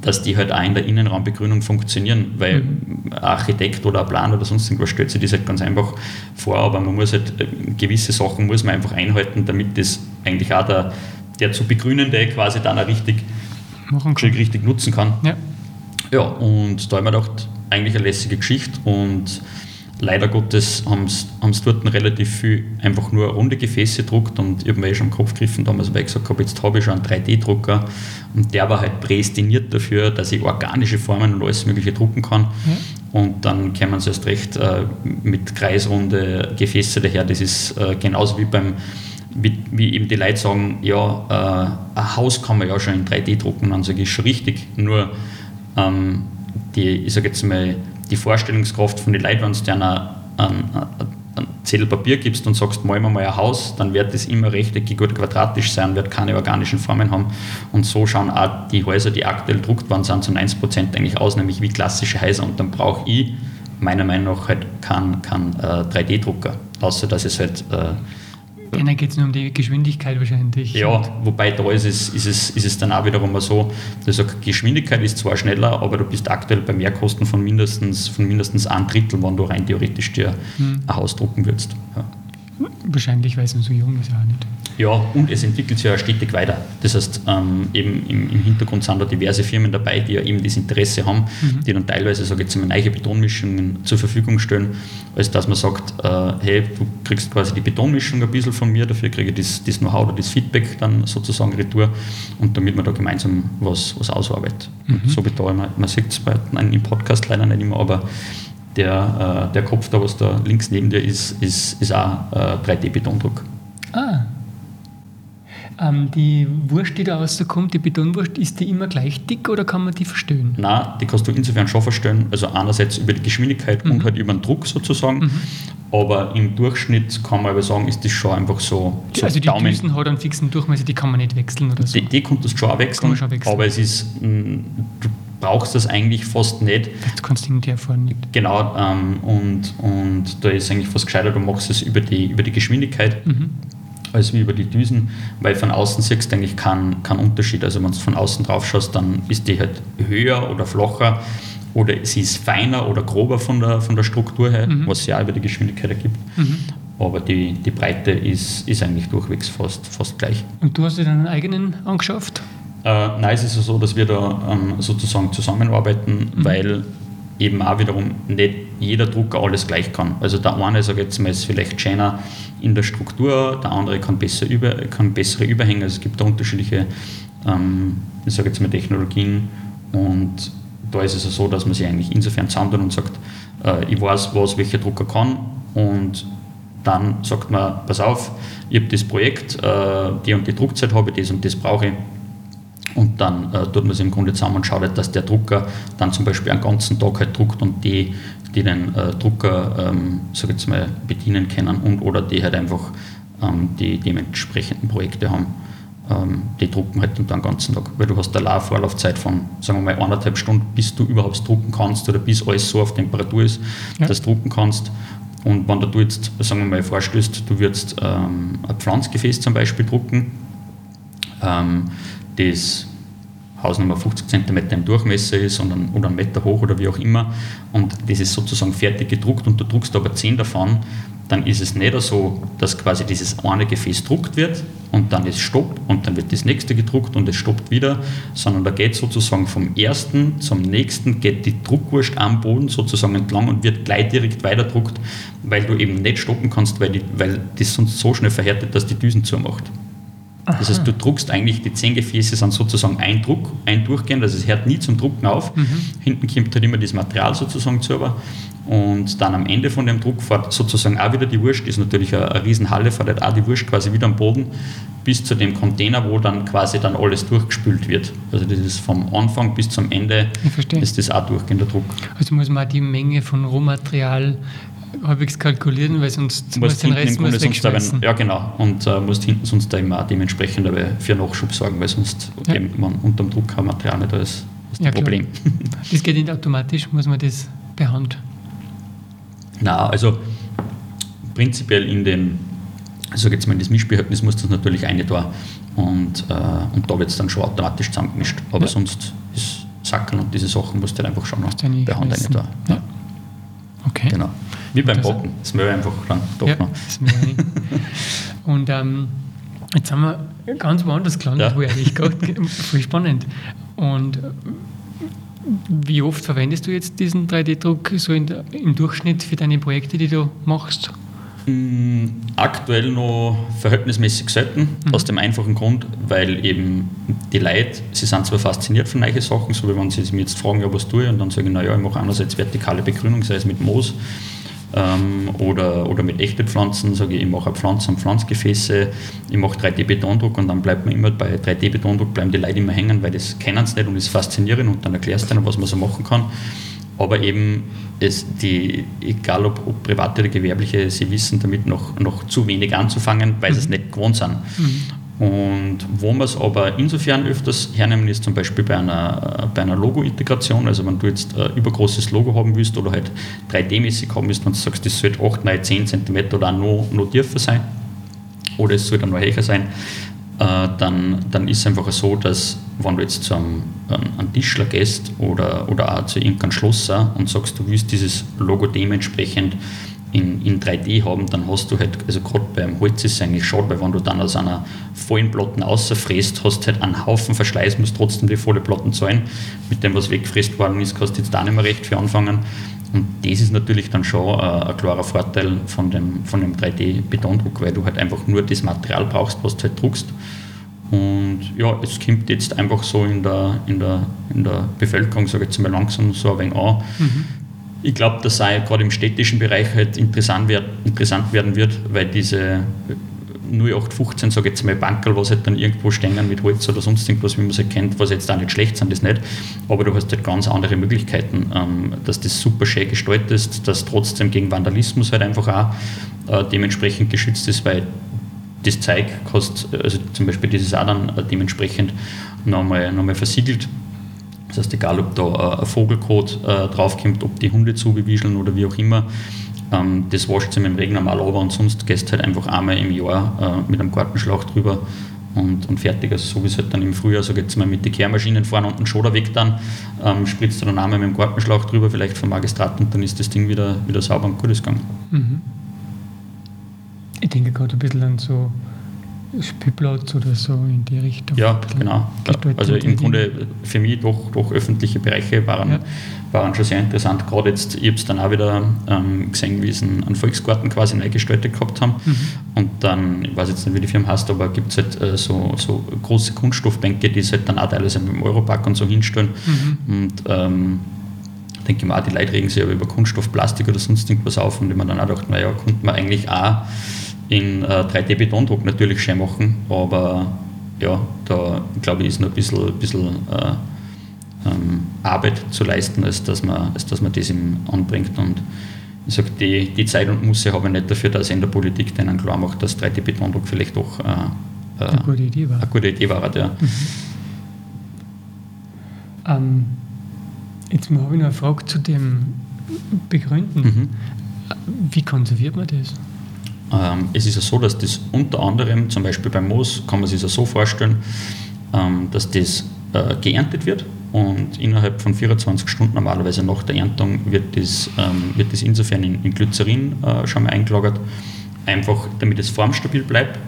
dass die halt auch in der Innenraumbegrünung funktionieren, weil mhm. ein Architekt oder ein Plan oder sonst irgendwas stellt sich das halt ganz einfach vor, aber man muss halt äh, gewisse Sachen muss man einfach einhalten, damit das eigentlich auch der, der zu begrünende quasi dann auch richtig machen kann. richtig nutzen kann. Ja. ja, und da habe ich mir gedacht, eigentlich eine lässige Geschichte und leider Gottes haben sie dort relativ viel einfach nur runde Gefäße gedruckt und ich habe mir eh schon im Kopf gegriffen damals, weil ich gesagt habe, jetzt habe ich schon einen 3D-Drucker und der war halt prädestiniert dafür, dass ich organische Formen und alles mögliche drucken kann. Mhm. Und dann kämen sie erst recht äh, mit kreisrunde Gefäße daher. Das ist äh, genauso wie beim wie, wie, eben die Leute sagen, ja, äh, ein Haus kann man ja schon in 3D drucken, dann sage ich schon richtig. Nur ähm, die, ich sage jetzt mal, die Vorstellungskraft von den Leuten, wenn du dir einen Zettel Papier gibst und sagst, malen wir mal ein Haus, dann wird das immer rechteckig oder quadratisch sein, wird keine organischen Formen haben. Und so schauen auch die Häuser, die aktuell druckt worden sind, zu 90% eigentlich aus, nämlich wie klassische Häuser. Und dann brauche ich meiner Meinung nach halt keinen kein, äh, 3D-Drucker, außer dass es halt äh, Denen geht es nur um die Geschwindigkeit wahrscheinlich. Ja, wobei da ist es, ist, es, ist es dann auch wiederum so, dass Geschwindigkeit ist zwar schneller, aber du bist aktuell bei Mehrkosten von mindestens, von mindestens ein Drittel, wenn du rein theoretisch dir hm. ein Haus drucken würdest. Ja. Wahrscheinlich, weil es noch so jung ist, auch nicht. Ja, und es entwickelt sich ja stetig weiter. Das heißt, ähm, eben im, im, Hintergrund sind da diverse Firmen dabei, die ja eben das Interesse haben, mhm. die dann teilweise, sage ich jetzt mal, neue Betonmischungen zur Verfügung stellen, als dass man sagt, äh, hey, du kriegst quasi die Betonmischung ein bisschen von mir, dafür kriege ich das, das Know-how oder das Feedback dann sozusagen retour und damit man da gemeinsam was, was ausarbeitet. Mhm. So beteuern man, man sieht es im Podcast leider nicht immer, aber der, äh, der Kopf da, was da links neben dir ist, ist, ist auch äh, 3D-Betondruck. Ah, ähm, die Wurst, die da rauskommt, die Betonwurst, ist die immer gleich dick oder kann man die verstellen? Nein, die kannst du insofern schon verstellen. Also einerseits über die Geschwindigkeit mhm. und halt über den Druck sozusagen. Mhm. Aber im Durchschnitt kann man aber sagen, ist das schon einfach so. so also die Daumen. Düsen hat einen fixen Durchmesser, die kann man nicht wechseln oder so. Die, die kannst du schon auch wechseln, schon wechseln. aber es ist, mm, du brauchst das eigentlich fast nicht. Du kannst irgendwie erfahren. Genau, ähm, und, und da ist eigentlich fast gescheiter, du machst es über die, über die Geschwindigkeit. Mhm als wie über die Düsen, weil von außen siehst du eigentlich keinen kein Unterschied. Also wenn du von außen drauf schaust, dann ist die halt höher oder flacher oder sie ist feiner oder grober von der, von der Struktur her, mhm. was ja über die Geschwindigkeit ergibt. Mhm. Aber die, die Breite ist, ist eigentlich durchwegs fast, fast gleich. Und du hast dir deinen eigenen angeschafft? Äh, nein, es ist ja so, dass wir da ähm, sozusagen zusammenarbeiten, mhm. weil eben auch wiederum nicht jeder Drucker alles gleich kann. Also der eine, sage jetzt mal, ist vielleicht schöner in der Struktur, der andere kann, besser über, kann bessere Überhänge. Also es gibt da unterschiedliche, ähm, ich sage jetzt mal, Technologien und da ist es so, dass man sich eigentlich insofern zusammentut und sagt, äh, ich weiß, was welcher Drucker kann und dann sagt man, pass auf, ich habe das Projekt, äh, die und die Druckzeit habe ich, das und das brauche ich Und dann äh, tut man es im Grunde zusammen und schaut halt, dass der Drucker dann zum Beispiel einen ganzen Tag halt druckt und die, die den äh, Drucker, ähm, sag jetzt mal, bedienen können und oder die halt einfach ähm, die dementsprechenden Projekte haben, ähm, die drucken halt dann den ganzen Tag. Weil du hast eine Vorlaufzeit von, sagen wir mal, eineinhalb Stunden, bis du überhaupt drucken kannst oder bis alles so auf Temperatur ist, ja. dass du drucken kannst. Und wenn du jetzt, sagen wir mal, vorstößt, du würdest ähm, ein Pflanzgefäß zum Beispiel drucken, ähm, das Hausnummer 50 cm im Durchmesser ist und ein, oder einen Meter hoch oder wie auch immer und das ist sozusagen fertig gedruckt und du druckst aber 10 davon, dann ist es nicht so, dass quasi dieses eine Gefäß druckt wird und dann es stoppt und dann wird das nächste gedruckt und es stoppt wieder, sondern da geht sozusagen vom ersten zum nächsten, geht die Druckwurst am Boden sozusagen entlang und wird gleich direkt weiterdruckt, weil du eben nicht stoppen kannst, weil, die, weil das sonst so schnell verhärtet, dass die Düsen zumacht. Aha. Das heißt, du druckst eigentlich, die zehn Gefäße sind sozusagen ein Druck, ein Durchgehend, also es hört nie zum Drucken auf. Mhm. Hinten kommt halt immer das Material sozusagen zu. Und dann am Ende von dem Druck fährt sozusagen auch wieder die Wurst, ist natürlich eine, eine Riesenhalle, fährt halt auch die Wurst quasi wieder am Boden bis zu dem Container, wo dann quasi dann alles durchgespült wird. Also das ist vom Anfang bis zum Ende ist das auch durchgehender Druck. Also muss man die Menge von Rohmaterial halbwegs kalkulieren, weil sonst du musst den Rest musst wegschmeißen. Ja, genau. Und äh, musst hinten sonst da immer dementsprechend aber für Nachschub sorgen, weil sonst ja. eben man unter dem Druck kein Material nicht, das ist ja, Problem. Das geht nicht automatisch, muss man das per Hand? Na, also prinzipiell in dem, also jetzt mal in das Mischbehältnis muss das natürlich eine da und, äh, und da wird es dann schon automatisch zusammengemischt. Aber ja. sonst ist Sackeln und diese Sachen musst du halt einfach schon noch per Hand eine da. Ja. Okay. Genau. Wie beim Backen, das Mehl einfach dann doch ja, noch. Und ähm, jetzt haben wir ganz woanders gelandet, ja. wo eigentlich gerade voll spannend. Und wie oft verwendest du jetzt diesen 3D-Druck so der, im Durchschnitt für deine Projekte, die du machst? Mm, aktuell noch verhältnismäßig selten, mhm. aus dem einfachen Grund, weil eben die Leute, sie sind zwar fasziniert von neuen Sachen, so wie wenn sie mich jetzt fragen, ja, was tue ich, und dann sage ich, naja, ich mache einerseits vertikale Begrünung, sei es mit Moos ähm, oder, oder mit echten Pflanzen, sage ich, ich mache Pflanzen und Pflanzgefäße, ich mache 3D-Betondruck und dann bleibt man immer bei 3D-Betondruck, bleiben die Leute immer hängen, weil das kennen sie nicht und ist faszinierend und dann erklärst du ihnen, was man so machen kann. Aber eben, es die, egal ob, ob private oder gewerbliche, sie wissen damit noch, noch zu wenig anzufangen, weil mhm. sie es nicht gewohnt sind. Mhm. Und wo man es aber insofern öfters hernehmen, ist zum Beispiel bei einer, bei einer Logo-Integration. Also wenn du jetzt ein übergroßes Logo haben willst oder halt 3D-mäßig haben willst und du sagst, das sollte 8, 9, 10 cm oder auch noch, noch tiefer sein oder es sollte noch höher sein, äh, dann, dann ist es einfach so, dass wenn du jetzt zu einem, einem Tischler gehst oder, oder auch zu irgendeinem Schlosser und sagst, du willst dieses Logo dementsprechend in, in 3D haben, dann hast du halt, also gerade beim Holz ist es eigentlich schade, weil wenn du dann aus einer vollen Platten außerfräst, hast du halt einen Haufen Verschleiß, musst trotzdem die volle Platten zahlen. Mit dem, was weggefräst worden ist, kannst du jetzt da nicht mehr recht für anfangen. Und das ist natürlich dann schon äh, ein klarer Vorteil von dem, von dem 3D-Betondruck, weil du halt einfach nur das Material brauchst, was du halt druckst. Und ja, es kommt jetzt einfach so in der, in der, in der Bevölkerung, sage ich jetzt mal langsam so ein wenig an. Mhm ich glaube, dass sei gerade im städtischen Bereich halt interessant, werd, interessant werden wird, weil diese 0815, sage ich jetzt mal, Bankerl, was halt dann irgendwo stehen mit Holz oder sonst irgendwas, wie man es halt kennt, was jetzt auch nicht schlecht sind, das nicht. Aber du hast halt ganz andere Möglichkeiten, ähm, dass das super schön gestaltet ist, dass trotzdem gegen Vandalismus halt einfach auch äh, dementsprechend geschützt ist, weil das Zeug kostet, also zum Beispiel das ist auch dann äh, dementsprechend nochmal, nochmal versiegelt das heißt, egal ob da ein Vogelkot äh, draufkommt, ob die Hunde zugewischeln oder wie auch immer, ähm, das wascht sie mit dem Regen normal aber und sonst gehst halt einfach einmal im Jahr äh, mit einem Gartenschlauch drüber und, und fertig. Also so wie es halt dann im Frühjahr, so jetzt mal mit den Kehrmaschinen fahren und einen Schoder weg dann, ähm, spritzt du dann einmal mit dem Gartenschlauch drüber, vielleicht vom Magistrat und dann ist das Ding wieder, wieder sauber und gut gegangen. Mhm. Ich denke gerade ein bisschen an so Spielplatz oder so in die Richtung. Ja, genau. Also im Grunde für mich doch, doch öffentliche Bereiche waren, ja. waren schon sehr interessant. Gerade jetzt, ich habe es dann auch wieder ähm, gesehen, wie sie einen Volksgarten quasi neu gestaltet gehabt haben. Mhm. Und dann, ich weiß jetzt nicht, wie die Firma heißt, aber gibt es halt äh, so, so große Kunststoffbänke, die es halt dann auch teilweise mit dem Europark und so hinstellen. Mhm. Und ähm, denke ich mal, auch die Leute regen sich aber über Kunststoff, Plastik oder sonst irgendwas auf und ich mir dann auch gedacht, naja, konnte man eigentlich auch in äh, 3D-Betondruck natürlich schön machen, aber ja, da glaube ich, ist noch ein bisschen, bisschen äh, ähm, Arbeit zu leisten, als dass man, als dass man das ihm anbringt. Und ich sage, die, die Zeit und Musse habe ich nicht dafür, dass ich in der Politik denen klar macht, dass 3D-Betondruck vielleicht doch äh, äh, eine gute Idee war. Eine gute Idee war ja. Mhm. Ähm, jetzt habe ich noch eine Frage zu dem Begründen. Mhm. Wie konserviert man das? Ähm, es ist ja so, dass das unter anderem, zum Beispiel beim Moos, kann man sich das so vorstellen, ähm, dass das äh, geerntet wird und innerhalb von 24 Stunden normalerweise nach der Erntung wird das, ähm, wird das insofern in, in Glycerin äh, schon mal eingelagert, einfach damit es formstabil bleibt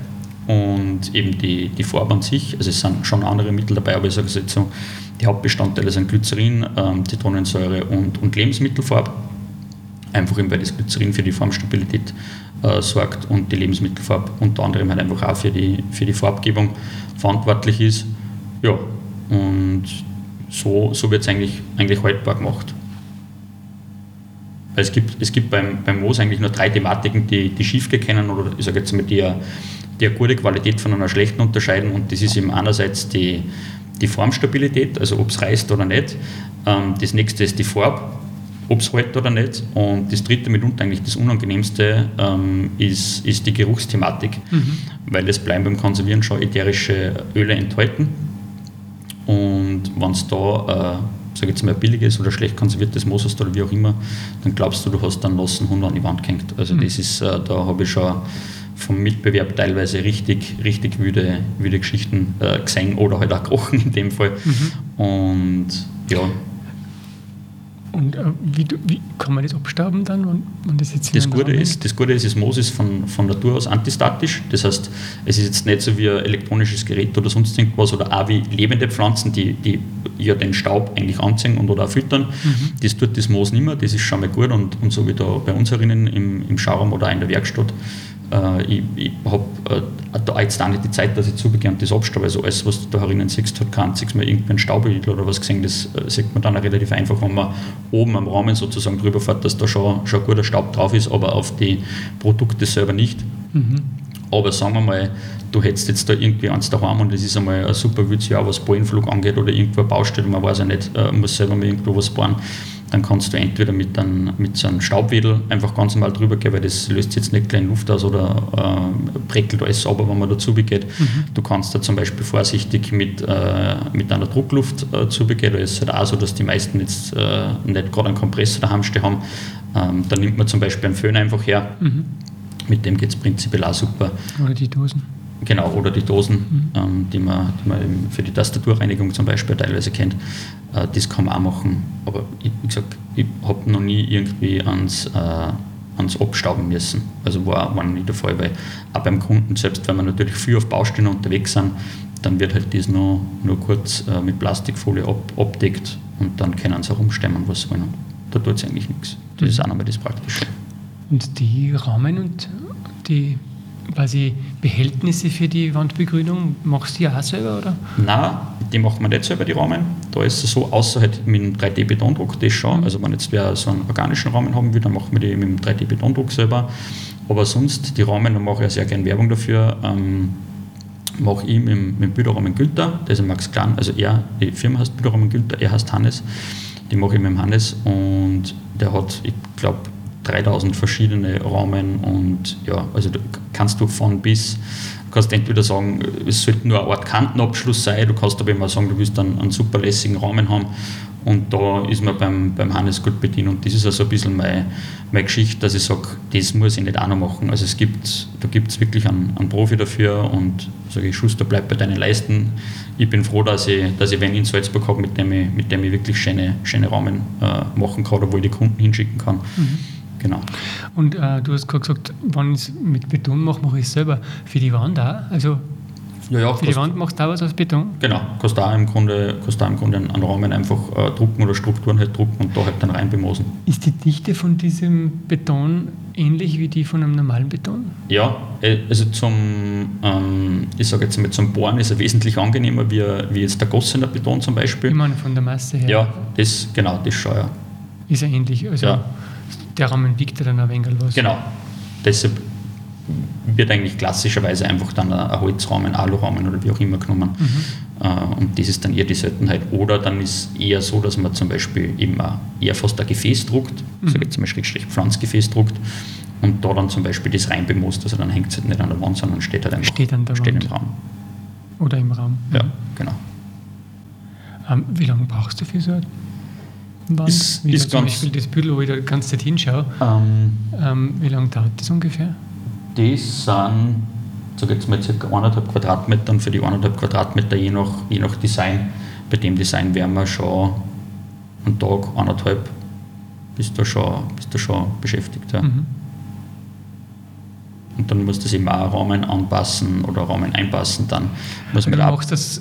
und eben die, die Farbe an sich, also es sind schon andere Mittel dabei, aber ich sage jetzt so, die Hauptbestandteile sind Glycerin, Zitronensäure und, und Lebensmittelfarbe. Einfach eben, weil das Glycerin für die Formstabilität äh, sorgt und die Lebensmittelfarbe unter anderem halt einfach auch für die, für die Farbgebung verantwortlich ist. Ja, und so, so wird es eigentlich, eigentlich haltbar gemacht. Weil es gibt, es gibt beim, beim Moos eigentlich nur drei Thematiken, die, die schiefgehen können oder ich sage jetzt mal, die, die eine gute Qualität von einer schlechten unterscheiden und das ist eben einerseits die, die Formstabilität, also ob es reißt oder nicht. Ähm, das nächste ist die Farbe, ob es hält oder nicht. Und das dritte, mitunter eigentlich das Unangenehmste, ähm, ist, ist die Geruchsthematik, mhm. weil es bleiben beim Konservieren schon ätherische Öle enthalten und wenn es da, äh, sage jetzt mal, billiges oder schlecht konserviertes Moos hast oder wie auch immer, dann glaubst du, du hast einen nassen Hund an die Wand gehängt. Also mhm. das ist, äh, da habe ich schon vom Mitbewerb teilweise richtig, richtig wüde, wüde Geschichten äh, gesehen oder halt auch gerochen in dem Fall. Mhm. Und ja, und äh, wie, wie, kann man das abstauben dann? Und, und das, jetzt das, Gute ist, das Gute ist, ist Moses von, von Natur aus antistatisch. Das heißt, es ist jetzt nicht so wie ein elektronisches Gerät oder sonst irgendwas oder auch wie lebende Pflanzen, die, die ja den Staub eigentlich anziehen und oder auch füttern. Mhm. Das tut das Moos nicht mehr, das ist schon mal gut und, und so wie da bei uns herinnen im, im Schauraum oder auch in der Werkstatt äh, ich, ich habe äh, da jetzt auch nicht die Zeit, dass ich zubegehe und das abstaube. Also alles, was du da herinnen siehst, hat kein einziges Mal irgendein Staubhügel oder was gesehen. Das äh, sieht man dann auch relativ einfach, wenn man oben am Rahmen sozusagen drüber fährt, dass da schon, schon guter Staub drauf ist, aber auf die Produkte selber nicht. Mhm. Aber sagen wir mal, du hättest jetzt da irgendwie eins daheim und das ist einmal ein super wildes Jahr, was Boeingflug angeht oder irgendwo eine Baustelle, man weiß ja nicht, äh, muss selber mal irgendwo was bauen dann kannst du entweder mit, einem, mit so einem Staubwedel einfach ganz normal drüber gehen, weil das löst jetzt nicht gleich Luft aus oder äh, prickelt alles sauber, wenn man dazu begeht. Mhm. Du kannst da zum Beispiel vorsichtig mit, äh, mit einer Druckluft äh, zubegehen. Da ist es halt auch so, dass die meisten jetzt äh, nicht gerade einen Kompressor daheim stehen haben. Ähm, da nimmt man zum Beispiel einen Föhn einfach her. Mhm. Mit dem geht es prinzipiell auch super. Oder die Dosen. Genau, oder die Dosen, mhm. ähm, die, man, die man für die Tastaturreinigung zum Beispiel teilweise kennt. Äh, das kann man auch machen. Aber ich, wie gesagt, ich habe noch nie irgendwie ans, äh, ans Abstauben müssen. Also war, war nie der Fall, weil auch beim Kunden, selbst wenn wir natürlich viel auf Baustellen unterwegs sind, dann wird halt das nur, nur kurz äh, mit Plastikfolie ab, abdeckt und dann können sie herumstemmen, was sie wollen. Und da tut es eigentlich nichts. Das mhm. ist auch nochmal das Praktische. Und die Rahmen und die quasi Behältnisse für die Wandbegrünung machst du ja auch selber, oder? Nein, die macht man nicht selber, die Rahmen. Da ist es so, außer halt mit dem 3D-Betondruck, das schon. Mhm. Also wenn jetzt wer so einen organischen Rahmen haben will, dann machen wir die mit dem 3D-Betondruck selber. Aber sonst, die Rahmen, da mache ich ja sehr gerne Werbung dafür. Ähm, mache ich mit, mit Bilderrahmen Günther, der ist Max Klein, also er, die Firma heißt Bilderrahmen Günther, er heißt Hannes. Die mache ich mit dem Hannes und der hat, ich glaube, 3000 verschiedene Rahmen und ja, also du kannst du von bis, du kannst entweder sagen, es sollte nur eine Art Kantenabschluss sein, du kannst aber immer sagen, du willst einen, einen super lässigen Rahmen haben und da ist man beim, beim Hannes gut bedient und das ist also ein bisschen meine, meine Geschichte, dass ich sage, das muss ich nicht auch noch machen. Also es gibt, da gibt es wirklich einen, einen Profi dafür und sage ich, Schuster, bleib bei deinen Leisten. Ich bin froh, dass ich, dass ich wen in Salzburg habe, mit dem ich, mit dem ich wirklich schöne, schöne Rahmen äh, machen kann oder wo ich die Kunden hinschicken kann. Mhm. Genau. Und äh, du hast gerade gesagt, wenn ich es mit Beton mache, mache ich es selber. Für die Wand auch? Also ja, ja, für die Wand machst du auch was aus Beton? Genau, kannst du im Grunde, kannst im Grunde einen Rahmen einfach äh, drucken oder Strukturen halt drucken und da halt dann rein bemosen. Ist die Dichte von diesem Beton ähnlich wie die von einem normalen Beton? Ja, äh, also zum, ähm, ich sage jetzt mal, zum Bohren ist er wesentlich angenehmer wie, wie jetzt der gossener Beton zum Beispiel. Ich meine von der Masse her. Ja, das, genau, das schon, ja. Ist er ähnlich? Also ja. Der Rahmen wiegt ja dann ein wenig was. Genau. Deshalb wird eigentlich klassischerweise einfach dann ein, ein Holzrahmen, Alurahmen oder wie auch immer genommen. Mhm. Äh, und das ist dann eher die Seltenheit. Oder dann ist eher so, dass man zum Beispiel immer eher fast ein Gefäß druckt, mhm. so jetzt zum Beispiel Pflanzgefäß druckt und da dann zum Beispiel das reinbemust, also dann hängt es halt nicht an der Wand, sondern steht halt einfach steht an der steht Wand. im Raum. Oder im Raum. Ja, genau. Ähm, wie lange brauchst du für so eine Wand? Ist, wie ist zum Beispiel das Büdel, wo ich da die ganze Zeit hinschaue. ähm, Ähm, wie lange dauert das ungefähr? Das sind, sage jetzt mal, ca. 1,5 Quadratmeter und für die 1,5 Quadratmeter je nach, je nach Design, bei dem Design werden wir schon einen Tag, anderthalb, bist du schon, bist du schon beschäftigt. Ja. Mhm. Und dann musst du das eben auch Rahmen anpassen oder Rahmen einpassen. Dann muss Du man da machst das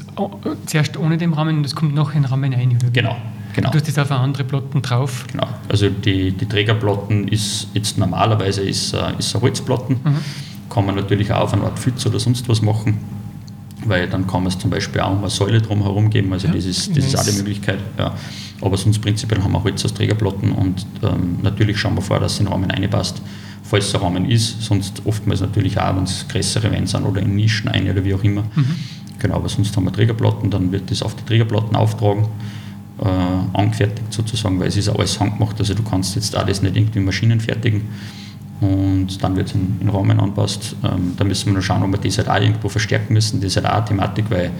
zuerst ohne den Rahmen und das kommt noch in den Rahmen oder? wie? Genau, genau. Du hast das auf andere Platten drauf. genau. Also die, die Trägerplatten ist jetzt normalerweise ist, äh, ist eine Holzplatten. Mhm. Kann man natürlich auch auf eine Art Pfütze oder sonst was machen, weil dann kann man es zum Beispiel auch um eine Säule drum herum geben. Also Ja, das, ist, das ist auch die. Möglichkeit. Ja. Aber sonst prinzipiell haben wir Holz als Trägerplatten und ähm, natürlich schauen wir vor, dass es in den Rahmen reinpasst, falls es ein Rahmen ist. Sonst oftmals natürlich auch, wenn es größere Wände sind oder in Nischen ein oder wie auch immer. Mhm. Genau, aber sonst haben wir Trägerplatten, dann wird das auf die Trägerplatten auftragen, äh, angefertigt sozusagen, weil es ist alles handgemacht, also du kannst jetzt das nicht irgendwie in Maschinen fertigen. Und dann wird es in, in Rahmen anpasst. Ähm, da müssen wir noch schauen, ob wir das halt auch irgendwo verstärken müssen, das ist halt auch eine Thematik, weil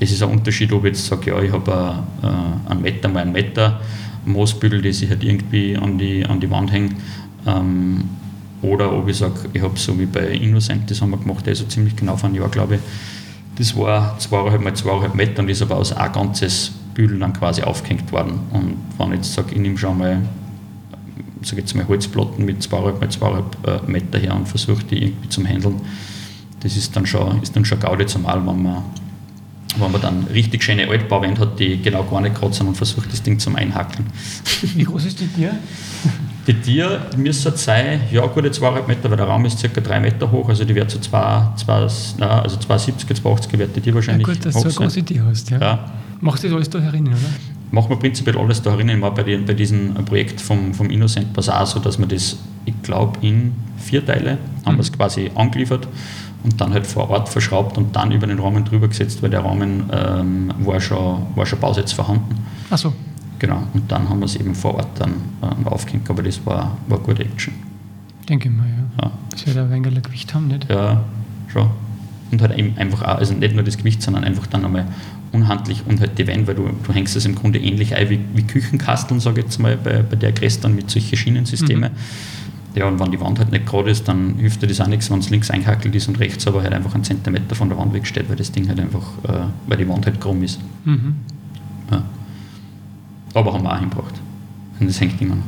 es ist ein Unterschied, ob ich jetzt sage, ja, ich habe äh, einen Meter mal einen Meter Moosbügel, das ich halt irgendwie an die, an die Wand hänge, ähm, oder ob ich sage, ich habe so wie bei Innocent, das haben wir gemacht, der ist so ziemlich genau vor einem Jahr, glaube ich, das war 2,5 mal 2,5 Meter und ist aber aus ein ganzes Bügel dann quasi aufgehängt worden. Und wenn ich jetzt sage, ich nehme schon mal, sag jetzt mal Holzplatten mit 2,5 mal 2,5 Meter her und versuche die irgendwie zum Handeln, das ist dann schon, ist dann schon Gaudi zumal, wenn man, wenn man dann richtig schöne Altbauwände hat, die genau gar nicht gerade sind und versucht das Ding zum Einhackeln. Wie groß ist die Tür? Die Tier müsste sein, ja gute 2,5 Meter, weil der Raum ist ca. 3 Meter hoch, also die wird so 2, 2, nein, also 2,70, 2,80 wird die Tier Ja, wahrscheinlich gut, dass du so eine große Tür hast. Ja. Ja, Machst du das alles da herinnen, oder? machen wir prinzipiell alles da drinnen. War bei, den, bei diesem Projekt vom, vom Innocent auch so, dass wir das, ich glaube, in vier Teile haben wir es quasi angeliefert und dann halt vor Ort verschraubt und dann über den Rahmen drüber gesetzt, weil der Rahmen ähm, war, schon, war schon Bausatz vorhanden. Achso, Genau, und dann haben wir es eben vor Ort dann äh, aufgehängt, aber das war, war gute Action. denke ich mal, ja. Ja. Das wird ein wenig Gewicht haben, nicht? Ja, schon. Und halt eben einfach auch, also nicht nur das Gewicht, sondern einfach dann einmal unhandlich und halt die Wände, weil du, du hängst es im Grunde ähnlich ein wie, wie Küchenkasteln, sage ich jetzt mal, bei, bei der Grästern mit solchen Schienensystemen. Ja, und wenn die Wand halt nicht gerade ist, dann hilft dir das auch nichts, wenn es links eingehackelt ist und rechts aber halt einfach einen Zentimeter von der Wand wegsteht, weil das Ding halt einfach, äh, weil die Wand halt krumm ist. Mhm. Ja. Aber haben wir auch hingebracht. Und das hängt immer noch.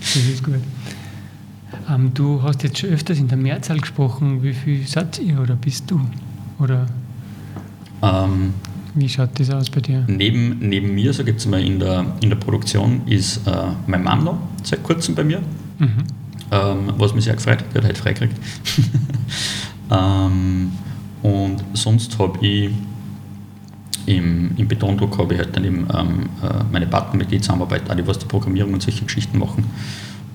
Das ist gut. Ähm, du hast jetzt schon öfters in der Mehrzahl gesprochen. Wie viel seid ihr oder bist du? Oder Ähm, wie schaut das aus bei dir? Neben, neben mir, sage ich jetzt mal, in der, in der Produktion ist äh, mein Mann noch seit kurzem bei mir, Mhm. ähm, was mich sehr gefreut hat, der hat heute freigekriegt. ähm, und sonst habe ich im, im Betondruck habe ich halt dann eben ähm, äh, meine Partner, mit denen zusammenarbeite, auch die was die Programmierung und solche Geschichten machen.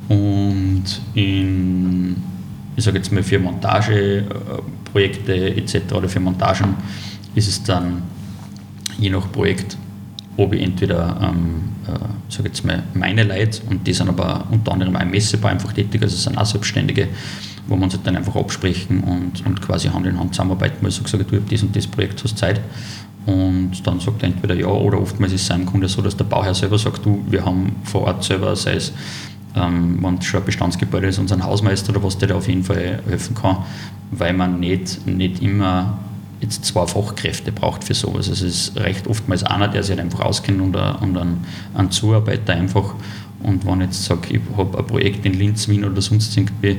Und in, ich sage jetzt mal, für Montageprojekte etc. oder für Montagen ist es dann je nach Projekt, ob ich entweder, ähm, äh, sage jetzt mal, meine Leute, und die sind aber unter anderem auch im Messebau einfach tätig, also sind auch Selbstständige, wo uns halt dann einfach absprechen und, und quasi Hand in Hand zusammenarbeiten, weil ich so gesagt habe, du hast das und das Projekt, hast Zeit. Und dann sagt er entweder ja oder oftmals ist es im Grunde so, dass der Bauherr selber sagt, du, wir haben vor Ort selber, sei es ähm, wenn es schon ein Bestandsgebäude ist, unseren Hausmeister oder was, der da auf jeden Fall helfen kann, weil man nicht, nicht immer jetzt zwei Fachkräfte braucht für sowas. Es ist recht oftmals einer, der sich halt einfach auskennt und, ein, und ein, ein Zuarbeiter einfach. Und wenn ich jetzt sage, ich habe ein Projekt in Linz, Wien oder sonst irgendwie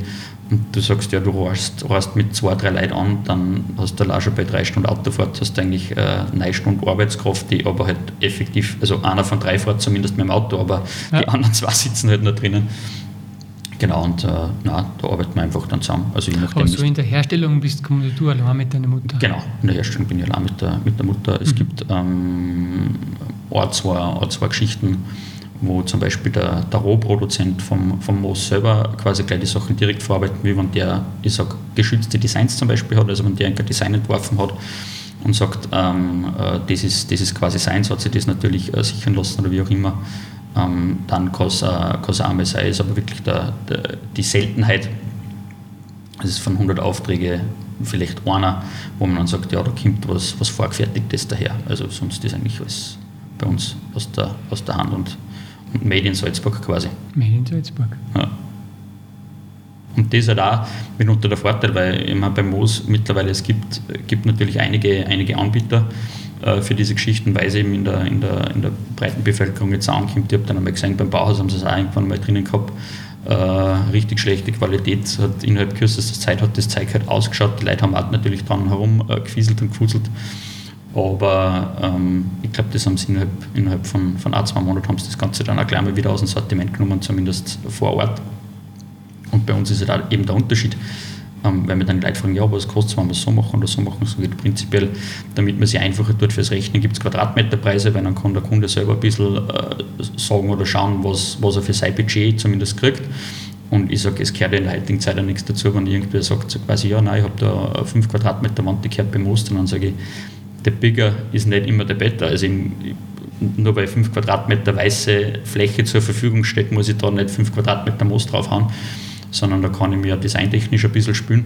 und du sagst, ja, du rohrst, rohrst mit zwei, drei Leuten an, dann hast du auch schon bei drei Stunden Autofahrt, hast du eigentlich äh, neun Stunden Arbeitskraft, die aber halt effektiv, also einer von drei fährt zumindest mit dem Auto, aber Ja. die anderen zwei sitzen halt noch drinnen. Genau, und äh, na, da arbeiten wir einfach dann zusammen. Also je nachdem, Aber so in der Herstellung bist kommst du allein mit deiner Mutter. Genau, in der Herstellung bin ich allein mit der, mit der Mutter. Es Mhm. gibt ähm, ein, zwei, ein, zwei Geschichten, wo zum Beispiel der, der Rohproduzent vom, vom Moos selber quasi gleich die Sachen direkt verarbeiten will, wenn der, ich sag, geschützte Designs zum Beispiel hat, also wenn der ein Design entworfen hat und sagt, ähm, äh, das, ist, das ist quasi sein, hat sich das natürlich äh, sichern lassen oder wie auch immer, ähm, dann kann es äh, einmal sein, ist aber wirklich der, der, die Seltenheit, es ist von 100 Aufträgen vielleicht einer, wo man dann sagt, ja, da kommt was, was Vorgefertigtes daher. Also sonst ist eigentlich alles bei uns aus der, aus der Hand und Made in Salzburg quasi. Made in Salzburg. Ja. Und das ist halt auch mitunter der Vorteil, weil meine, bei Moos mittlerweile es gibt, gibt natürlich einige, einige Anbieter äh, für diese Geschichten, weil es eben in der, in, der, in der breiten Bevölkerung jetzt ankommt. Ich habe dann einmal gesehen, beim Bauhaus haben sie es auch irgendwann mal drinnen gehabt. Äh, richtig schlechte Qualität, hat innerhalb kürzester Zeit hat das Zeug halt ausgeschaut. Die Leute haben auch natürlich dran herum äh, und gefuselt. Aber ähm, ich glaube, das haben sie innerhalb, innerhalb von, von ein, zwei Monaten haben sie das Ganze dann auch gleich mal wieder aus dem Sortiment genommen, zumindest vor Ort. Und bei uns ist halt eben der Unterschied, ähm, weil wir dann Leute fragen, ja, was kostet es, wenn wir es so machen oder so machen, so geht prinzipiell, damit man sich einfacher tut fürs Rechnen, gibt es Quadratmeterpreise, weil dann kann der Kunde selber ein bisschen äh, sagen oder schauen, was, was er für sein Budget zumindest kriegt. Und ich sage, es gehört in der heutigen Zeit auch nichts dazu, wenn irgendwer sagt, so quasi, ja, nein, ich habe da 5 Quadratmeter Wand, die gehört bemoost, und dann sage ich, der Bigger ist nicht immer der Better. Also nur weil 5 Quadratmeter weiße Fläche zur Verfügung steht, muss ich da nicht 5 Quadratmeter Moos drauf haben sondern da kann ich mir designtechnisch ein bisschen spielen.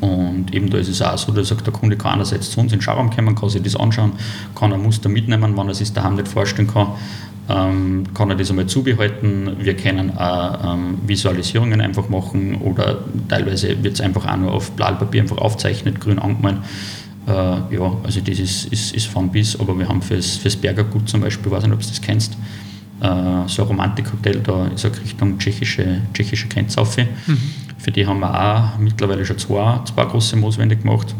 Und eben da ist es auch so, dass sagt, der Kunde kann einerseits zu uns in den Schauraum kommen, kann sich das anschauen, kann ein Muster mitnehmen, wenn er sich daheim nicht vorstellen kann, ähm, kann er das einmal zubehalten. Wir können auch ähm, Visualisierungen einfach machen oder teilweise wird es einfach auch nur auf Blattpapier einfach aufzeichnet, grün angemalt. Äh, ja, also das ist, ist, ist von bis, aber wir haben fürs, fürs Bergergut zum Beispiel, ich weiß nicht, ob du das kennst, äh, so ein Romantikhotel, da ist auch Richtung tschechische, tschechische Grenze auf. Mhm. Für die haben wir auch mittlerweile schon zwei, zwei große Mooswände gemacht.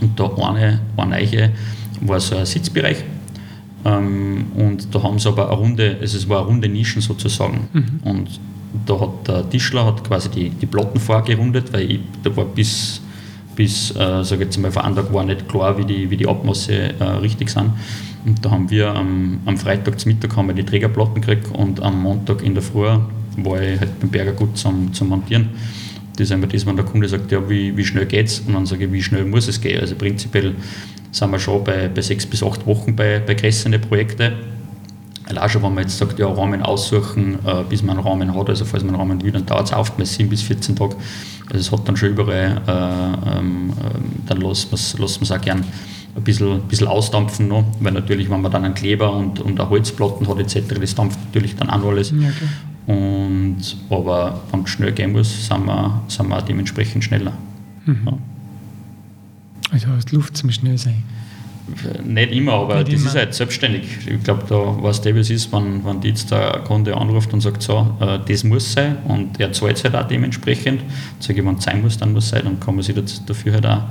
Und da eine, eine Eiche war so ein Sitzbereich. Ähm, und da haben sie aber eine runde, also es war eine runde Nischen sozusagen. Mhm. Und da hat der Tischler hat quasi die, die Platten vorgerundet, weil ich, da war bis, bis äh, sage jetzt mal, vor einem Tag war nicht klar, wie die, wie die Abmaße äh, richtig sind. Und da haben wir am, am Freitag zum Mittag haben wir die Trägerplatten gekriegt und am Montag in der Früh war ich halt beim Berger gut zum, zum Montieren. Das ist einfach das, wenn der Kunde sagt, ja, wie, wie schnell es? Und dann sage ich, wie schnell muss es gehen? Also prinzipiell sind wir schon bei, bei sechs bis acht Wochen bei, bei größeren Projekten. Schon, wenn man jetzt sagt, ja, Rahmen aussuchen, äh, bis man einen Rahmen hat, also falls man einen Rahmen will, dann dauert es oftmals sieben bis 14 Tage. Also es hat dann schon überall, äh, ähm, ähm dann lassen wir es auch gern ein bisschen, ein bisschen ausdampfen noch, weil natürlich, wenn man dann einen Kleber und, und eine Holzplatten hat etc., das dampft natürlich dann auch alles. Ja, okay. und, aber wenn es schnell gehen muss, sind wir, sind wir auch dementsprechend schneller. Mhm. Ja. Also hast Luft zum schnell sein. Nicht immer, aber Nicht das immer. ist halt selbstständig. Ich glaube, da weiß der, wie es ist, wenn, wenn die jetzt der Kunde anruft und sagt, so, äh, das muss sein und er zahlt es halt auch dementsprechend. Sage ich, wenn es sein muss, dann muss es sein, dann kann man sich dafür halt auch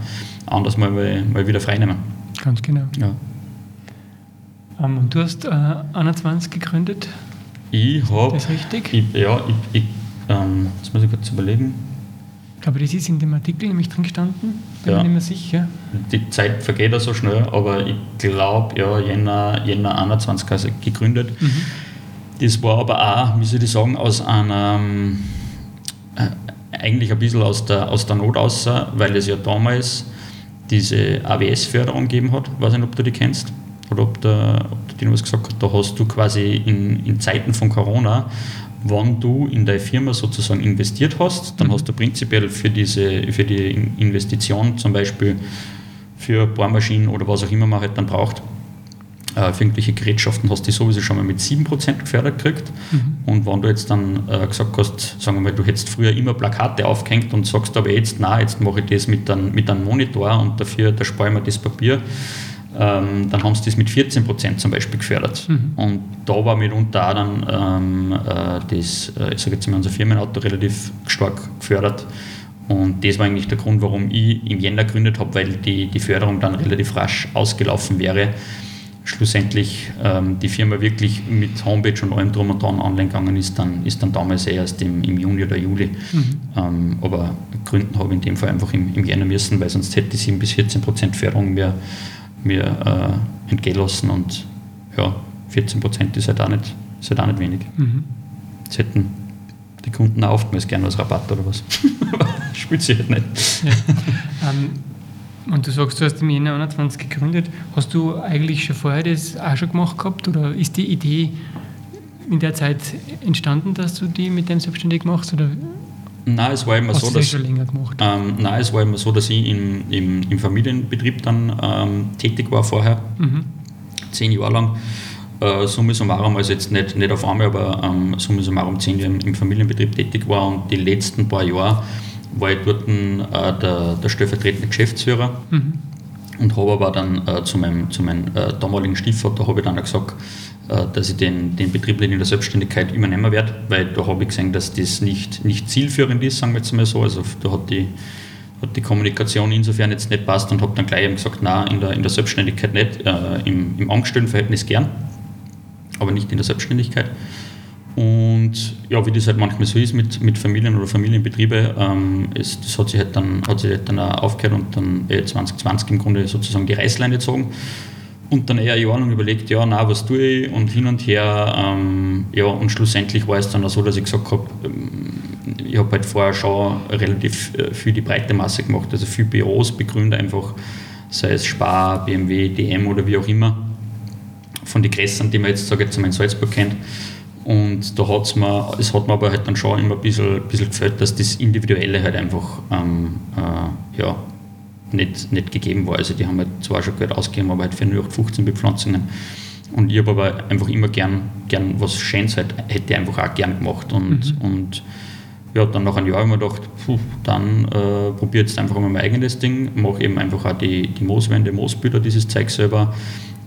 anders mal, mal wieder freinehmen. Ganz genau. Ja. Um, ähm, und du hast äh, 21 gegründet? Ich habe. Ist das richtig? Ich, ja, ich, ich ähm, jetzt muss ich kurz überlegen. Aber das ist in dem Artikel nämlich drin gestanden, bin ja. ich nicht mehr sicher. Die Zeit vergeht ja so schnell, aber ich glaube, ja, Jänner, Jänner 21 also gegründet. Mhm. Das war aber auch, wie soll ich sagen, aus einem, äh, eigentlich ein bisschen aus der, aus der Not aus, weil es ja damals diese AWS-Förderung gegeben hat. Ich weiß nicht, ob du die kennst oder ob, der, ob der dir was gesagt hat. Da hast du quasi in, in Zeiten von Corona, wenn du in deine Firma sozusagen investiert hast, dann mhm. hast du prinzipiell für, diese, für die Investition zum Beispiel für Bohrmaschinen oder was auch immer man halt dann braucht, äh, für irgendwelche Gerätschaften hast du sowieso schon mal mit 7% gefördert gekriegt. Mhm. Und wenn du jetzt dann äh, gesagt hast, sagen wir mal, du hättest früher immer Plakate aufgehängt und sagst aber jetzt, na, jetzt mache ich das mit einem, mit einem Monitor und dafür, da spare ich mir das Papier, ähm, dann haben sie das mit 14% zum Beispiel gefördert. Mhm. Und da war mitunter auch dann ähm, äh, das, äh, ich sage jetzt mal, unser Firmenauto relativ stark gefördert. Und das war eigentlich der Grund, warum ich im Jänner gegründet habe, weil die, die Förderung dann relativ rasch ausgelaufen wäre schlussendlich ähm, die Firma wirklich mit Homepage und allem drum und dran online gegangen ist, dann ist dann damals erst im, im Juni oder Juli. Mhm. Ähm, aber gründen habe ich in dem Fall einfach im, im Jänner müssen, weil sonst hätte ich 7 bis 14 Prozent Förderung mir, mir äh, entgehen lassen und ja, 14 Prozent ist halt auch nicht, Ist halt auch nicht wenig. Mhm. Das hätten die Kunden auch oftmals gerne als Rabatt oder was. Aber spielt sich halt nicht. Ja. ähm, und du sagst, du hast im Jänner 21 gegründet. Hast du eigentlich schon vorher das auch schon gemacht gehabt oder ist die Idee in der Zeit entstanden, dass du die mit dem selbstständig machst? Oder Nein, es war immer Hast so, dass, schon länger gemacht? Ähm, nein, es war immer so, dass ich im, im, im Familienbetrieb dann ähm, tätig war vorher, mhm. zehn Jahre lang. Äh, summa summarum, also jetzt nicht, nicht auf einmal, aber ähm, summa summarum zehn Jahre im, im, Familienbetrieb tätig war und die letzten paar Jahre war ich dort äh, der, der stellvertretende Geschäftsführer. Mhm und habe aber dann äh, zu meinem, zu meinem äh, damaligen Stiefvater habe ich dann gesagt, äh, dass ich den, den Betrieb in der Selbstständigkeit übernehmen werde, weil da habe ich gesehen, dass das nicht, nicht zielführend ist, sagen wir jetzt mal so. Also da hat die, hat die Kommunikation insofern jetzt nicht passt und habe dann gleich eben gesagt, nein, in der, in der Selbstständigkeit nicht, äh, im, im Angestelltenverhältnis gern, aber nicht in der Selbstständigkeit. Und ja, wie das halt manchmal so ist mit, mit Familien oder Familienbetriebe, ähm, ist, das hat sich halt dann, hat sich halt dann auch aufgehört und dann eh 2020 im Grunde sozusagen die Reißleine gezogen. Und dann eher ein Jahr lang überlegt, ja, na, was tue ich und hin und her. Ähm, ja, und schlussendlich war es dann auch so, dass ich gesagt habe, ähm, ich habe halt vorher schon relativ äh, viel die breite Masse gemacht, also viel Büros begründet einfach, sei es Spar, BMW, DM oder wie auch immer, von den Gräsern, die man jetzt, sage ich jetzt mal in Salzburg kennt. Und da hat's mir, es hat mir aber halt dann schon immer ein bisschen, bisschen gefällt, dass das Individuelle halt einfach ähm, äh, ja, nicht, nicht gegeben war. Also die haben halt zwar schon Geld ausgegeben, aber halt für nur 15 Bepflanzungen. Und ich habe aber einfach immer gern, gern was Schönes halt, hätte ich einfach auch gern gemacht. Und, mhm. und ja, dann nach einem Jahr habe ich mir gedacht, puh, dann äh, probiere jetzt einfach mal mein eigenes Ding, mache eben einfach auch die, die Mooswände, Moosbilder, dieses Zeug selber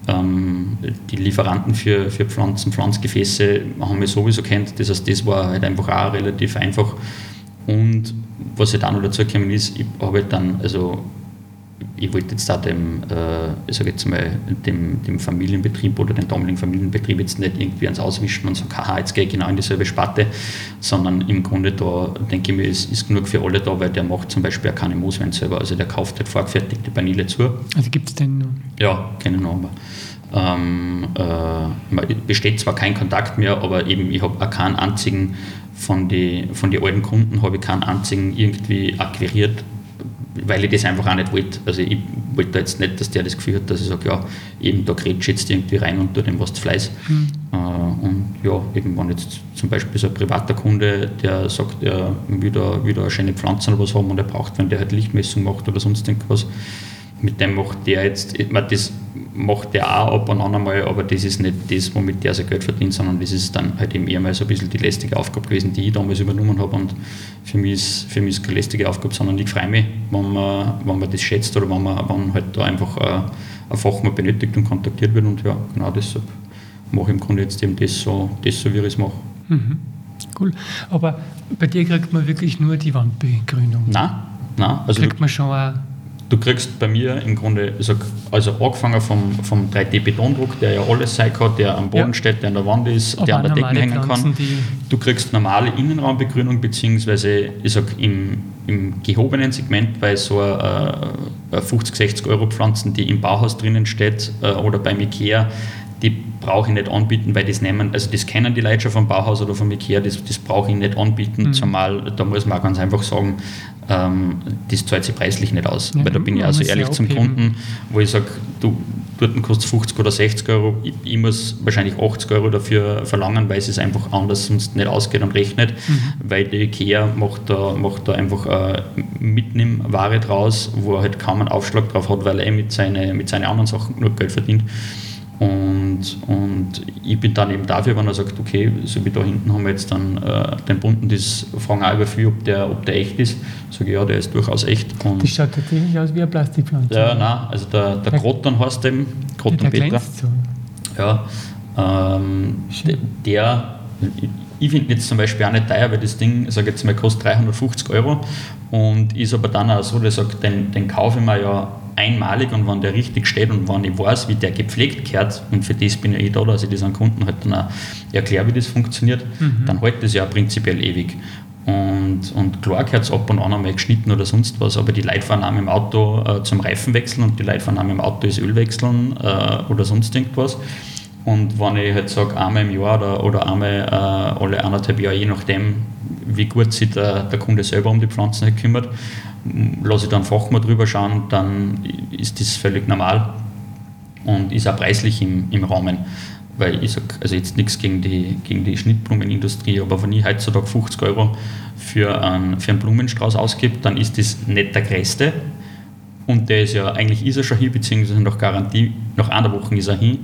ähm, die Lieferanten für, für Pflanzen, Pflanzgefäße haben wir sowieso kennt. Das heißt, das war halt einfach auch relativ einfach. Und was halt auch noch dazu gekommen ist, ich habe halt dann, also ich wollte jetzt da dem, äh, ich sage jetzt mal, dem, dem Familienbetrieb oder den damaligen Familienbetrieb jetzt nicht irgendwie ans Auswischen und sagen, haha, jetzt gehe ich genau in dieselbe Sparte, sondern im Grunde da, denke ich mir, ist, ist genug für alle da, weil der macht zum Beispiel auch keine Mooswein selber, also der kauft halt vorgefertigte Vanille zu. Also gibt es den noch? Ja, keinen noch. Ähm, äh, besteht zwar kein Kontakt mehr, aber eben ich habe auch keinen einzigen von den von die alten Kunden, habe ich keinen einzigen irgendwie akquiriert, weil ich das einfach auch nicht wollte. Also ich wollte jetzt nicht, dass der das Gefühl hat, dass ich sage, ja, eben da grätscht jetzt irgendwie rein und tut dem was zu Fleiß. Mhm. Äh, und ja, eben wenn jetzt zum Beispiel so ein privater Kunde, der sagt, er will da, will da eine schöne Pflanze oder was haben und er braucht, wenn der halt Lichtmessung macht oder sonst irgendwas, mit dem macht der jetzt, ich meine, das macht der auch ab und an einmal, aber das ist nicht das, womit der sein Geld verdient, sondern das ist dann halt eben eher mal so ein bisschen die lästige Aufgabe gewesen, die ich damals übernommen habe und für mich ist, für mich ist keine lästige Aufgabe, sondern ich freue mich, wenn man, wenn man das schätzt oder wenn man wenn halt da einfach ein, ein Fachmann benötigt und kontaktiert wird und ja, genau deshalb mache ich im Grunde jetzt eben das so, das so wie ich es mache. Mhm. Cool. Aber bei dir kriegt man wirklich nur die Wandbegrünung? Nein, nein. Also kriegt man schon auch Du kriegst bei mir im Grunde, also angefangen vom, vom 3D-Betondruck, der ja alles sein kann, der am Boden ja. steht, der an der Wand ist, Aber der an der Decke hängen kann. Du kriegst normale Innenraumbegrünung, beziehungsweise ich sag, im, im gehobenen Segment bei so äh, 50, 60 Euro Pflanzen, die im Bauhaus drinnen steht äh, oder beim Ikea, die brauche ich nicht anbieten, weil das nehmen, also das kennen die Leute schon vom Bauhaus oder vom Ikea, das, das brauche ich nicht anbieten, mhm. zumal da muss man auch ganz einfach sagen, ähm, das zahlt sich preislich nicht aus. Ja, weil da bin ich also ehrlich zum Kunden, wo ich sage, du, dort kostet 50 oder 60 Euro, ich, ich, muss wahrscheinlich 80 Euro dafür verlangen, weil es einfach anders sonst nicht ausgeht und rechnet, mhm. weil die IKEA macht da, macht da einfach äh, Mitnimm-Ware draus, wo er halt kaum einen Aufschlag drauf hat, weil er eh mit, seine, mit seinen anderen Sachen nur Geld verdient. Und, und ich bin dann eben dafür, wenn er sagt, okay, so wie da hinten haben wir jetzt dann äh, den bunten, das fragen auch über viel, ob der, ob der echt ist. Sage ich, ja, der ist durchaus echt. Und das schaut tatsächlich aus wie eine Plastikpflanze. Ja, nein, also der, der, der Kroton heißt dem, Kroton Petra. So. Ja, ähm, der, ich finde jetzt zum Beispiel auch nicht teuer, weil das Ding, sage jetzt mal, kostet 350 Euro und ist aber dann auch so, dass ich sage, den, den kaufe ich mir ja einmalig und wenn der richtig steht und wenn ich weiß, wie der gepflegt gehört, und für das bin ich eh da, dass ich das an Kunden halt dann auch erkläre, wie das funktioniert, mhm. dann hält das ja prinzipiell ewig. Und, und klar gehört es ab und an einmal geschnitten oder sonst was, aber die Leute fahren dem Auto äh, zum Reifenwechseln und die Leute fahren dem Auto das Öl wechseln äh, oder sonst irgendwas. Und wenn ich halt sage, einmal im Jahr oder, oder einmal äh, alle anderthalb Jahre, je nachdem, wie gut sich der, der Kunde selber um die Pflanzen halt kümmert, lasse ich dann Fachmann drüber schauen, dann ist das völlig normal und ist auch preislich im, im Rahmen. Weil ich sage, also jetzt nichts gegen die, gegen die Schnittblumenindustrie, aber wenn ich heutzutage 50 Euro für einen, für einen Blumenstrauß ausgebe, dann ist das nicht der größte. Und der ist ja, eigentlich ist er schon hin, beziehungsweise nach Garantie, nach einer Woche ist er hin.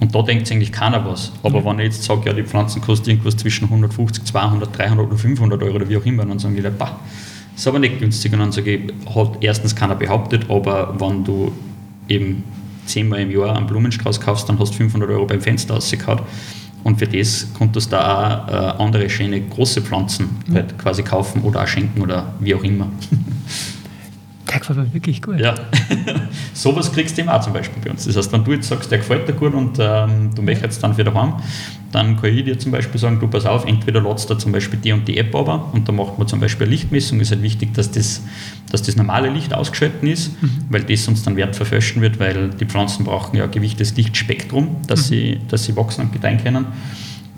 Und da denkt eigentlich keiner was. Aber mhm. wenn ich jetzt sage, ja, die Pflanzen kosten irgendwas zwischen 150, 200, 300 oder 500 Euro oder wie auch immer, dann sagen die Leute, bah, ist aber nicht günstig. Und dann sage ich, hat erstens keiner behauptet, aber wenn du eben zehnmal im Jahr einen Blumenstrauß kaufst, dann hast du 500 Euro beim Fenster rausgehauen. Und für das konntest du auch äh, andere schöne große Pflanzen mhm. halt quasi kaufen oder auch schenken oder wie auch immer. Der gefällt mir wirklich gut. Ja, sowas kriegst du eben auch zum Beispiel bei uns. Das heißt, wenn du jetzt sagst, der gefällt dir gut und ähm, du möchtest dann wieder haben, dann kann ich dir zum Beispiel sagen, du pass auf, entweder ladst du zum Beispiel die und die App aber und da macht man zum Beispiel eine Lichtmessung. Es ist halt wichtig, dass das, dass das normale Licht ausgeschalten ist, mhm. weil das sonst dann Wert verfälschen wird, weil die Pflanzen brauchen ja ein gewichtetes Lichtspektrum, dass, mhm. sie, dass sie wachsen und gedeihen können.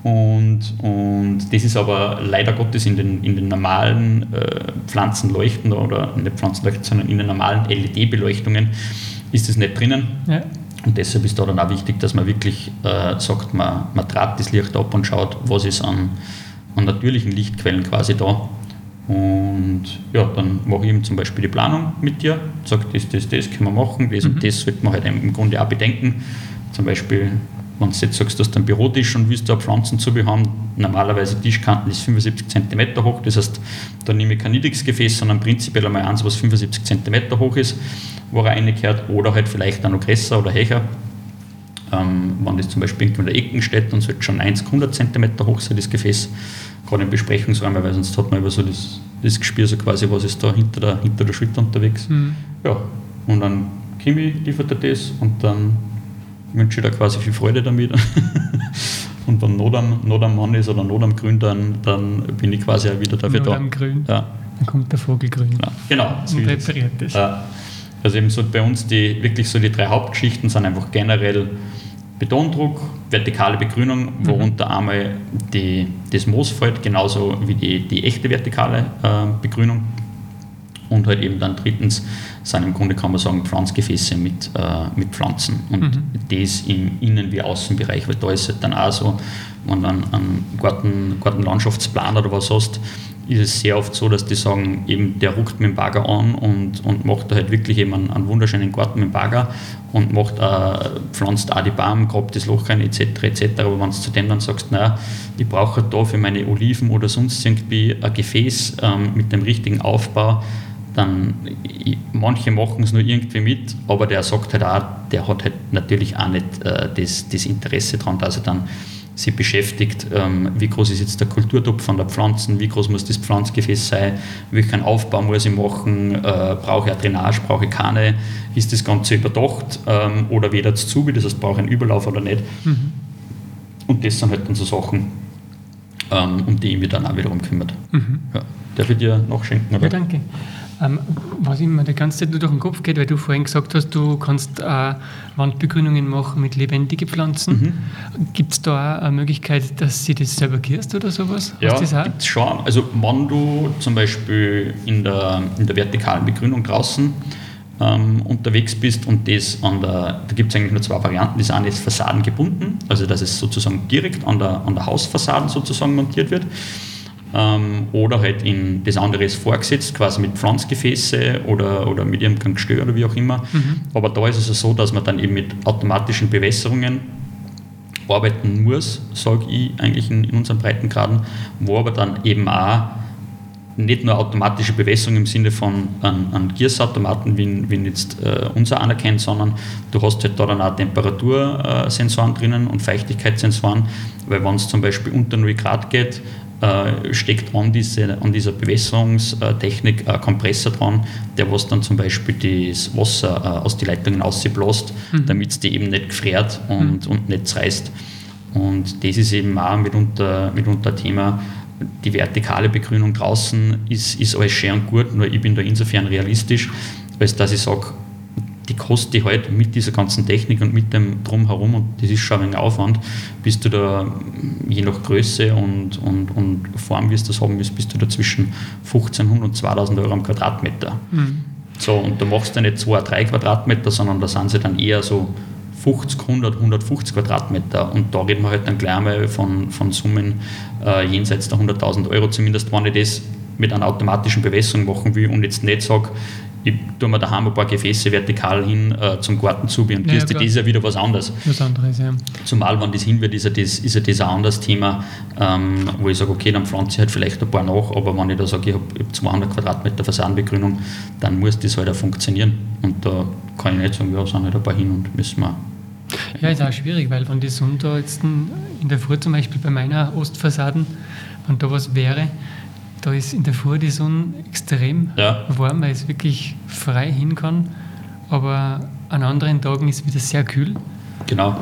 Und, und das ist aber leider Gottes in den, in den normalen äh, Pflanzenleuchten oder nicht Pflanzenleuchten, sondern in den normalen LED-Beleuchtungen ist das nicht drinnen. Ja. Und deshalb ist da dann auch wichtig, dass man wirklich äh, sagt, man, man trat das Licht ab und schaut, was ist an, an natürlichen Lichtquellen quasi da. Und ja, dann mache ich eben zum Beispiel die Planung mit dir, sage, das, das, das können wir machen, das mhm. und das sollte man halt im Grunde auch bedenken. Zum Beispiel wenn du jetzt sagst, du hast einen Bürotisch und willst da Pflanzenzubehör haben, normalerweise Tischkanten ist 75 cm hoch, das heißt, da nehme ich kein niedriges Gefäß, sondern prinzipiell einmal eins, was 75 cm hoch ist, wo er reingehört, oder halt vielleicht auch noch größer oder höher. Ähm, wenn das zum Beispiel irgendwo in der Ecken steht, dann sollte schon 1 100 cm hoch sein, das Gefäß, gerade im Besprechungsraum, weil sonst hat man über so das, das Gespür so quasi, was ist da hinter der, hinter der Schulter unterwegs. Mhm. Ja, und dann Kimi liefert er das und dann wünsche ich da quasi viel Freude damit. Und wenn Not am, Not am Mann ist oder Not am Grün, dann, dann bin ich quasi auch wieder dafür Not da. am Grün. Ja. Dann kommt der Vogel grün. Ja, genau. So und repariert das. Ja. Also eben so bei uns die wirklich so die drei Hauptgeschichten sind einfach generell Betondruck, vertikale Begrünung, worunter mhm. einmal die, das Moos fällt, genauso wie die, die echte vertikale äh, Begrünung. Und halt eben dann drittens sind im Grunde, kann man sagen, Pflanzgefäße mit, äh, mit Pflanzen. Und mhm. das im Innen- wie Außenbereich, weil da ist halt dann auch so, wenn du einen Garten, Gartenlandschaftsplan oder was hast, ist es sehr oft so, dass die sagen, eben der ruckt mit dem Bagger an und, und macht da halt wirklich eben einen, einen wunderschönen Garten mit dem Bagger und macht, äh, pflanzt auch die Baum, grabt das Loch rein etc. etc. Aber wenn du zu dem dann sagst, naja, ich brauche halt da für meine Oliven oder sonst irgendwie ein Gefäß ähm, mit dem richtigen Aufbau, dann manche machen es nur irgendwie mit, aber der sagt halt auch, der hat halt natürlich auch nicht äh, das, das Interesse daran, dass er dann sich beschäftigt, ähm, wie groß ist jetzt der Kulturtopf von der Pflanzen, wie groß muss das Pflanzgefäß sein, welchen Aufbau muss ich machen, äh, brauche ich eine Drainage, brauche ich keine, ist das Ganze überdacht ähm, oder weder zu, das heißt, brauche ich einen Überlauf oder nicht. Mhm. Und das sind halt dann so Sachen, ähm, um die ich mich dann auch wiederum kümmert. Mhm. Ja. Darf ich dir noch schenken? Oder? Ja, danke. Ähm, was immer die ganze Zeit nur durch den Kopf geht, weil du vorhin gesagt hast, du kannst äh, Wandbegrünungen machen mit lebendigen Pflanzen. Mhm. Gibt es da auch eine Möglichkeit, dass sie das selber gierst oder sowas? Ja, gibt es schon. Also wenn du zum Beispiel in der, in der vertikalen Begrünung draußen ähm, unterwegs bist und das an der, da gibt es eigentlich nur zwei Varianten, das eine ist fassadengebunden, also dass es sozusagen direkt an der, an der Hausfassaden sozusagen montiert wird ähm, oder halt in das andere ist vorgesetzt, quasi mit Pflanzgefäße oder, oder mit irgendeinem Gestör oder wie auch immer. Mhm. Aber da ist es so, dass man dann eben mit automatischen Bewässerungen arbeiten muss, sage ich eigentlich in, in unseren Breitengraden, wo aber dann eben auch nicht nur automatische Bewässerung im Sinne von einem Giersautomaten, wie, wie jetzt äh, unser anerkennt, sondern du hast halt da dann auch Temperatursensoren drinnen und Feuchtigkeitssensoren, weil wenn es zum Beispiel unter 0 Grad geht, äh, steckt an, diese, an dieser Bewässerungstechnik ein Kompressor dran, der was dann zum Beispiel das Wasser äh, aus den Leitungen ausbläst, mhm. damit es die eben nicht gefriert und, mhm. und nicht zerreißt. Und das ist eben auch mitunter, mitunter Thema. Die vertikale Begrünung draußen ist, ist alles schön und gut, nur ich bin da insofern realistisch, als dass ich sage, die kostet die halt mit dieser ganzen Technik und mit dem Drumherum und das ist schon ein Aufwand, bis du da je nach Größe und, und, und Form, wie es das haben willst, bist du da zwischen 1500 und 2000 Euro am Quadratmeter. Mhm. So, und da machst du nicht 2, 3 Quadratmeter, sondern da sind sie dann eher so 50, 100, 150 Quadratmeter. Und da reden wir halt dann gleich einmal von, von Summen äh, jenseits der 100.000 Euro, zumindest wenn ich das mit einer automatischen Bewässerung machen will und jetzt nicht sage, ich tue mir daheim ein paar Gefäße vertikal hin äh, zum Garten zu und ja, das ist ja wieder was anderes. Was anderes, ja. Zumal, wenn das hin wird, ist ja das, ist ja das ein anderes Thema, ähm, wo ich sage, okay, dann pflanze ich halt vielleicht ein paar nach, aber wenn ich da sage, ich habe 200 Quadratmeter Fassadenbegrünung, dann muss das halt auch funktionieren. Und da kann ich nicht sagen, ja, sind halt ein paar hin und müssen wir ja, ist auch schwierig, weil wenn die Sonne da jetzt in der Früh zum Beispiel bei meiner Ostfassaden, wenn da was wäre, da ist in der Früh die Sonne extrem ja. warm, weil es wirklich frei hin kann. Aber an anderen Tagen ist es wieder sehr kühl. Genau.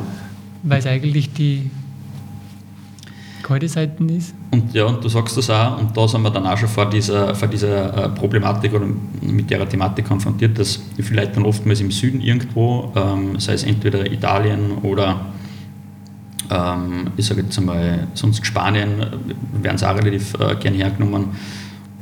Weil es eigentlich die kalte Seite ist. Und ja, und du sagst das auch, und da sind wir dann auch schon vor dieser, vor dieser äh, Problematik oder mit der Thematik konfrontiert, dass vielleicht dann oftmals im Süden irgendwo, ähm, sei es entweder Italien oder ähm, ich sage jetzt einmal, sonst Spanien werden es auch relativ äh, gerne hergenommen.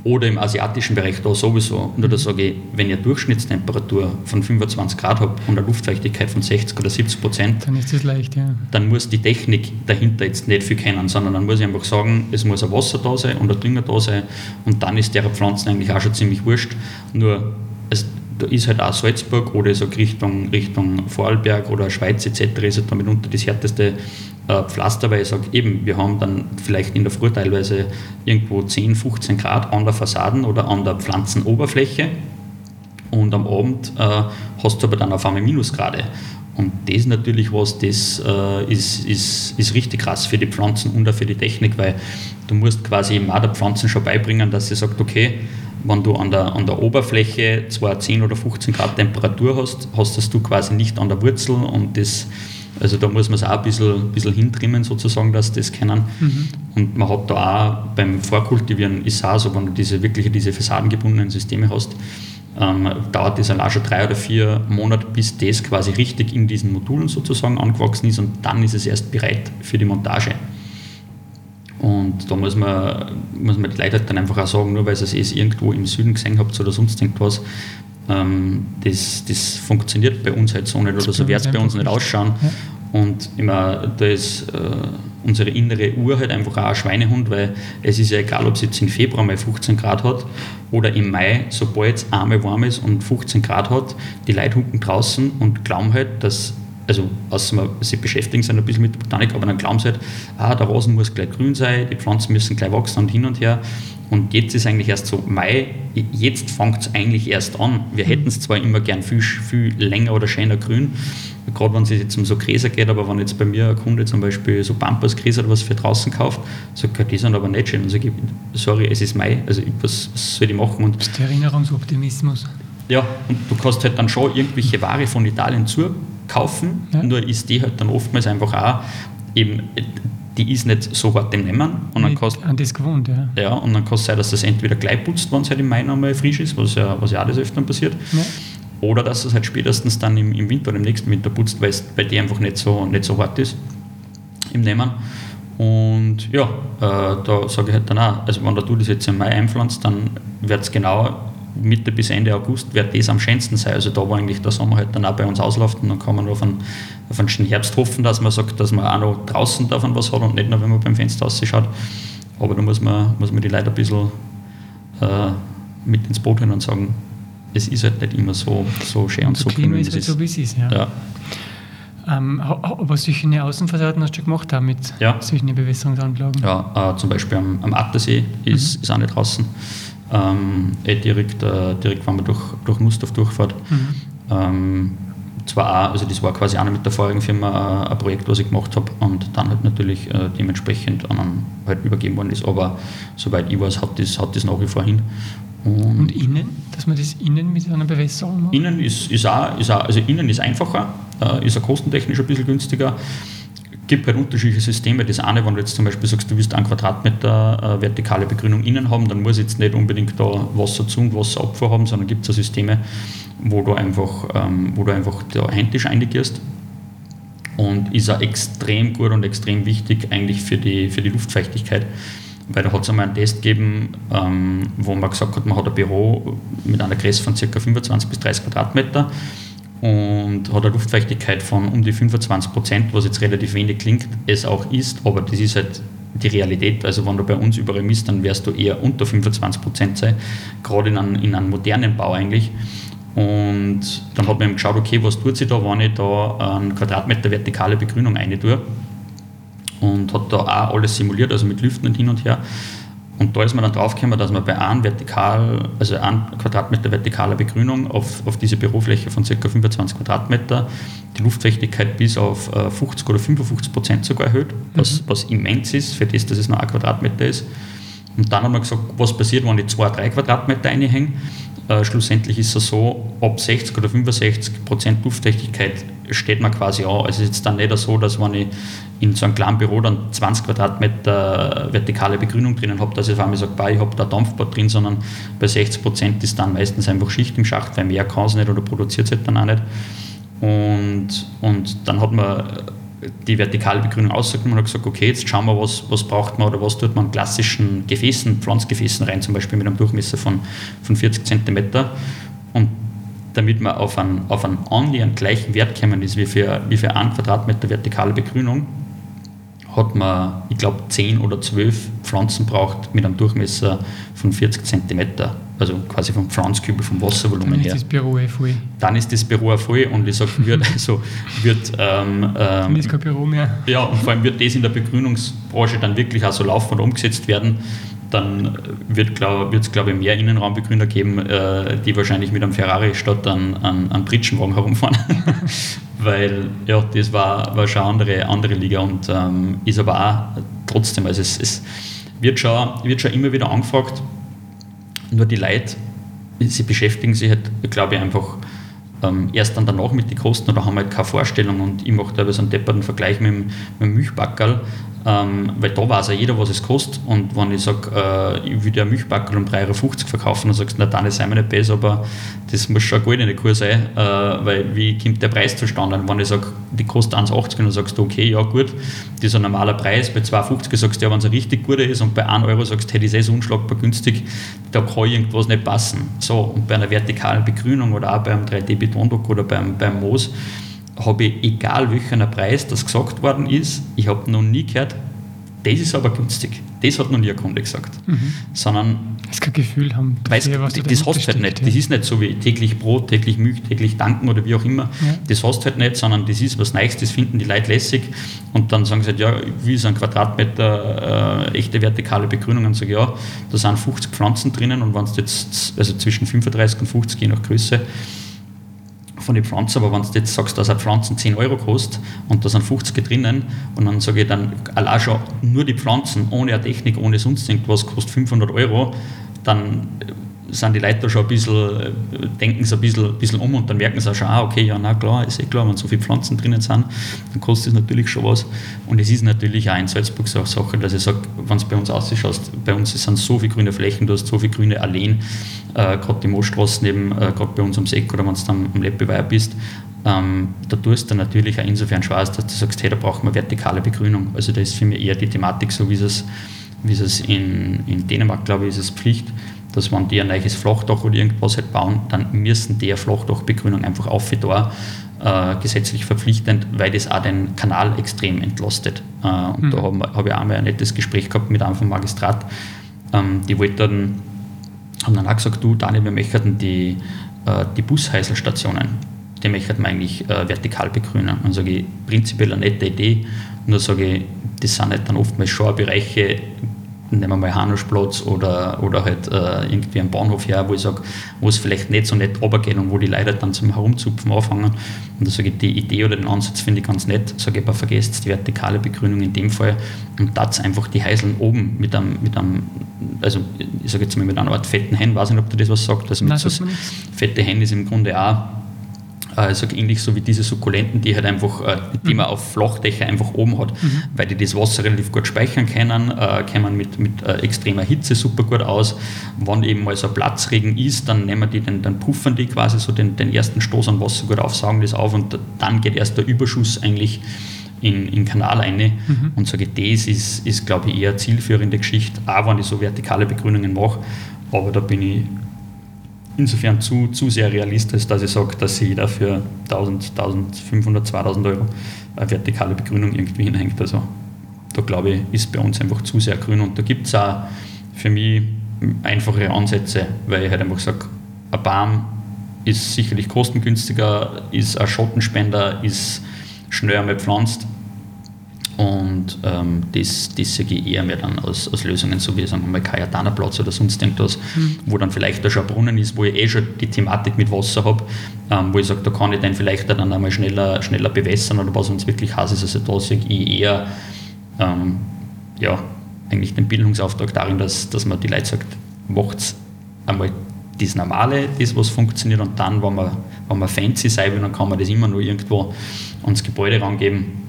Oder im asiatischen Bereich da sowieso. Nur da sage ich, wenn ihr Durchschnittstemperatur von 25 Grad habt und eine Luftfeuchtigkeit von 60 oder 70 Prozent, dann ist das leicht, ja. Dann muss die Technik dahinter jetzt nicht viel kennen, sondern dann muss ich einfach sagen, es muss ein Wasser da sein und ein Dünger da sein und dann ist der Pflanzen eigentlich auch schon ziemlich wurscht. Nur es, da ist halt auch Salzburg oder so Richtung, Richtung Vorarlberg oder Schweiz etc. ist halt damit unter das härteste äh, Pflaster, weil ich sage, eben, wir haben dann vielleicht in der Früh teilweise irgendwo 10, 15 Grad an der Fassaden oder an der Pflanzenoberfläche und am Abend äh, hast du aber dann auf einmal Minusgrade. Und das natürlich was, das äh, ist, ist, ist richtig krass für die Pflanzen und auch für die Technik, weil du musst quasi auch der Pflanzen schon beibringen, dass sie sagt, okay, wenn du an der, an der Oberfläche zwar 10 oder 15 Grad Temperatur hast, hast das du quasi nicht an der Wurzel und das, also da muss man es auch ein bisschen, bisschen hintrimmen sozusagen, dass das kennen. Mhm. Und man hat da auch beim Vorkultivieren ist auch so, wenn du diese wirklich diese fassadengebundenen Systeme hast, ähm, dauert das allein schon drei oder vier Monate, bis das quasi richtig in diesen Modulen sozusagen angewachsen ist und dann ist es erst bereit für die Montage. Und da muss man, muss man die Leute halt dann einfach auch sagen, nur weil ihr es irgendwo im Süden gesehen habt oder sonst irgendwas, ähm, das, das funktioniert bei uns halt so nicht oder so wird es bei uns nicht ausschauen. Ja. Und immer, da ist äh, unsere innere Uhr halt einfach auch ein Schweinehund, weil es ist ja egal, ob es jetzt im Februar mal 15 Grad hat oder im Mai, sobald es einmal warm ist und 15 Grad hat, die Leute hucken draußen und glauben halt, dass also außer sie beschäftigen sich ein bisschen mit der Botanik, aber dann glauben sie halt, ah, der Rasen muss gleich grün sein, die Pflanzen müssen gleich wachsen und hin und her. Und jetzt ist eigentlich erst so Mai, jetzt fängt es eigentlich erst an. Wir mhm. hätten es zwar immer gern viel, viel länger oder schöner grün, gerade wenn es jetzt um so Gräser geht, aber wenn jetzt bei mir ein Kunde zum Beispiel so Pampersgräser oder was für draußen kauft, sagt er, die sind aber nicht schön. Und sage ich, sorry, es ist Mai, also was, was soll ich machen? Und das ist der Erinnerungsoptimismus. Ja, und du kannst halt dann schon irgendwelche Ware von Italien zu kaufen, ja. nur ist die halt dann oftmals einfach auch eben, die ist nicht so hart im Nehmen. Und dann kannst, an das gewohnt, ja. Ja, und dann kann es sein, dass das entweder gleich putzt, wenn es halt im Mai nochmal frisch ist, was ja, was ja auch des Öfteren passiert. Ja. Oder dass es halt spätestens dann im, im Winter oder im nächsten Winter putzt, weil bei dir einfach nicht so, nicht so hart ist im Nehmen. Und ja, äh, da sage ich halt dann auch, also wenn du das jetzt im Mai einpflanzt, dann wird es genau Mitte bis Ende August wird das am schönsten sein. Also da, wo eigentlich der Sommer halt dann auch bei uns ausläuft und dann kann man nur auf einen, auf einen schönen Herbst hoffen, dass man sagt, dass man auch noch draußen davon was hat und nicht nur, wenn man beim Fenster ausschaut. Aber da muss man, muss man die Leute ein bisschen äh, mit ins Boot holen und sagen, es ist halt nicht immer so, so schön und, so grün, wie es ist. So, wie es ist ja. ja. Ähm, aber solche Außenfassaden hast du gemacht auch mit ja. solchen Bewässerungsanlagen? Ja, äh, zum Beispiel am, am Attersee ist, mhm. ist auch nicht draußen ähm, eh direkt, äh, direkt wenn man durch, durch Nussdorf durchfährt. Mhm. Ähm, zwar auch, also das war quasi auch mit der vorigen Firma äh, ein Projekt, was ich gemacht habe und dann halt natürlich äh, dementsprechend an halt übergeben worden ist, aber soweit ich weiß, hat das, hat das nach wie vor hin. Und, und innen, dass man das innen mit einer Bewässerung macht? Innen ist, ist, auch, ist auch, also innen ist einfacher, äh, ist auch kostentechnisch ein bisschen günstiger gibt halt unterschiedliche Systeme. Das eine, wenn du jetzt zum Beispiel sagst, du willst einen Quadratmeter äh, vertikale Begrünung innen haben, dann muss jetzt nicht unbedingt da Wasser zu und Wasserabfuhr haben, sondern gibt es Systeme, wo du einfach, ähm, wo du einfach da händisch eingehst. Und ist auch extrem gut und extrem wichtig eigentlich für die, für die Luftfeuchtigkeit. Weil da hat es einmal einen Test gegeben, ähm, wo man gesagt hat, man hat ein Büro mit einer Größe von ca. 25 bis 30 Quadratmeter und hat eine Luftfeuchtigkeit von um die 25 Prozent, was jetzt relativ wenig klingt, es auch ist, aber das ist halt die Realität. Also wenn du bei uns überall misst, dann wirst du eher unter 25 Prozent sein, gerade in einem, in einem modernen Bau eigentlich. Und dann hat man geschaut, okay, was tut sich da, wenn ich da einen Quadratmeter vertikale Begrünung rein tue. Und hat da auch alles simuliert, also mit Lüften und hin und her. Und da ist man dann draufgekommen, dass man bei einem Vertikal, also einem Quadratmeter vertikaler Begrünung auf, auf diese Bürofläche von ca. 25 Quadratmeter die Luftfeuchtigkeit bis auf 50 äh, oder 55 Prozent sogar erhöht, was, mhm. was immens ist, für das, dass es nur ein Quadratmeter ist. Und dann haben wir gesagt, was passiert, wenn ich zwei, drei Quadratmeter einhänge. Äh, schlussendlich ist es so, ab 60 oder 65 Prozent Luftfeuchtigkeit steht man quasi an. Also es ist dann nicht so, dass wenn ich in so einem kleinen Büro dann 20 Quadratmeter vertikale Begrünung drinnen habe, dass ich auf einmal sage, ich habe da Dampfbad drin, sondern bei 60 Prozent ist dann meistens einfach Schicht im Schacht, weil mehr kann es nicht oder produziert es halt dann auch nicht. Und, und dann hat man die vertikale Begrünung ausgenommen und hat gesagt, okay, jetzt schauen wir, was, was braucht man oder was tut man an klassischen Gefäßen, Pflanzgefäßen rein, zum Beispiel mit einem Durchmesser von, von 40 cm. Und damit man auf einen, auf einen annähernd gleichen Wert kommen ist wie für, wie für einen Quadratmeter vertikale Begrünung, hat man, ich glaube, 10 oder 12 Pflanzen braucht mit einem Durchmesser von 40 cm. Also quasi vom Pflanzkübel, vom Wasservolumen her. Dann ist das Büro eh voll. Dann ist das Büro voll und ich sage, wird, also wird. Ähm, ähm, dann ist kein Büro mehr. Ja, und vor allem wird das in der Begrünungsbranche dann wirklich auch so laufen und umgesetzt werden. Dann wird es, glaub, glaube ich, mehr Innenraumbegründer geben, äh, die wahrscheinlich mit einem Ferrari statt an, an, Pritschenwagen herumfahren. Weil ja, das war, war schon eine andere, andere Liga und ähm, ist aber auch trotzdem, also es, es wird, schon, wird schon immer wieder angefragt, nur die Leute, sie beschäftigen sich halt, glaube ich, einfach ähm, erst dann danach mit den Kosten oder haben halt keine Vorstellung und ich mache da so einen depperten Vergleich mit dem, mit dem Milchbackerl, ähm, weil da weiß ja jeder, was es kostet. Und wenn ich sage, äh, ich will dir ein Milchbackel um 3,50 Euro verkaufen, dann sagst du, na dann ist mir nicht besser, aber das muss schon eine goldene Kur sein, äh, weil wie kommt der Preis zustande? Und wenn ich sage, die kostet 1,80 dann sagst du, okay, ja gut, das ist ein normaler Preis. Bei 2,50 sagst du, ja, wenn es ein richtig guter ist und bei 1 Euro sagst du, hey, das ist unschlagbar günstig, da kann irgendwas nicht passen. So, und bei einer vertikalen Begrünung oder auch beim 3D-Betondruck oder beim, beim Moos, habe ich, egal welcher Preis das gesagt worden ist, ich habe noch nie gehört, das ist aber günstig. Das hat noch nie ein Kunde gesagt. Mhm. Sondern. Das kein Gefühl haben. Dafür, was das hast du halt nicht. Ja. Das ist nicht so wie täglich Brot, täglich Milch, täglich Danken oder wie auch immer. Ja. Das hast du halt nicht, sondern das ist was Neues, das finden die Leute lässig. Und dann sagen sie halt, ja, wie ist ein Quadratmeter äh, echte vertikale Begrünung? Und sage ja, da sind 50 Pflanzen drinnen und wenn es jetzt, also zwischen 35 und 50 je nach Größe, von den Pflanzen, aber wenn du jetzt sagst, dass eine Pflanze 10 Euro kostet und da sind 50 drinnen und dann sage ich dann, allein schon nur die Pflanzen, ohne eine Technik, ohne sonst irgendwas, kostet 500 Euro, dann sind die Leute da schon ein bisschen, denken sie ein bisschen, ein bisschen um und dann merken sie auch schon, ah, okay, ja, na klar, ist eh klar, wenn so viele Pflanzen drinnen sind, dann kostet es natürlich schon was. Und es ist natürlich auch in Salzburg so eine Sache, dass ich sage, wenn es bei uns ausschaut, bei uns sind so viele grüne Flächen, du hast so viele grüne Alleen, äh, gerade die Moosstraßen eben, äh, gerade bei uns am Seck oder wenn du dann am Leppeweiher bist, ähm, da tust du natürlich auch insofern Spaß, dass du sagst, hey, da braucht man vertikale Begrünung. Also da ist für mich eher die Thematik so, wie es, wie es in, in Dänemark, glaube ich, ist es Pflicht, dass wenn die ein neues Flachdach oder irgendwas halt bauen, dann müssen die eine Flachdachbegrünung einfach auf da äh, gesetzlich verpflichtend, weil das auch den Kanal extrem entlastet. Äh, und mhm. da habe hab ich einmal ein nettes Gespräch gehabt mit einem vom Magistrat. Ähm, die wollten, haben dann auch gesagt, du Daniel, wir möchten die, äh, die Busheiselstationen, die möchten wir eigentlich äh, vertikal begrünen. Und sage ich, prinzipiell eine nette Idee. Dann sage ich, das sind halt dann oftmals schon Bereiche, nehmen wir mal Hanuschplatz oder, oder halt äh, irgendwie einen Bahnhof her, wo ich sage, wo es vielleicht nicht so nett runtergeht und wo die Leute dann zum Herumzupfen anfangen. Und da sage ich, die Idee oder den Ansatz finde ich ganz nett. Sage ich, aber vergesst die vertikale Begrünung in dem Fall und das einfach die Heiseln oben mit einem, mit einem also ich sage jetzt mal mit einer Art fetten Hen, weiß nicht, ob du das was sagt. Also mit Nein, so fette Hen ist im Grunde auch also ähnlich so wie diese Sukkulenten, die halt einfach, äh, die man auf Flachdächer einfach oben hat, mhm. weil die das Wasser relativ gut speichern können, äh, kommen mit, mit äh, extremer Hitze super gut aus. Wenn eben mal so ein Platzregen ist, dann nehmen die den, dann puffern die quasi so den, den ersten Stoß an Wasser gut auf, saugen das auf und dann geht erst der Überschuss eigentlich in, in den Kanal rein. Mhm. Und sage, das ist, ist glaube ich, eher zielführende Geschichte, auch wenn ich so vertikale Begrünungen mache. Aber da bin ich insofern zu, zu sehr realistisch, dass ich sage, dass ich dafür 1000, 1500, 2000 Euro eine vertikale Begrünung irgendwie hinhängt. Also da glaube ich, ist bei uns einfach zu sehr grün und da gibt es auch für mich einfachere Ansätze, weil ich halt einfach sage, ein Baum ist sicherlich kostengünstiger, ist ein Schottenspender, ist schneller mal pflanzt und ähm, das, das sehe ich eher mehr dann als, als Lösungen, so wie sagen wir mal Kajatanaplatz oder sonst irgendwas, mhm. wo dann vielleicht da schon ein Brunnen ist, wo ich eh schon die Thematik mit Wasser habe, ähm, wo ich sage, da kann ich den vielleicht dann einmal schneller, schneller bewässern oder was uns wirklich heiß ist. Also da sehe ich eher ähm, ja, eigentlich den Bildungsauftrag darin, dass, dass man die Leute sagt, macht einmal das Normale, das, was funktioniert, und dann, wenn man, wenn man fancy sein will, dann kann man das immer nur irgendwo ans Gebäude rangeben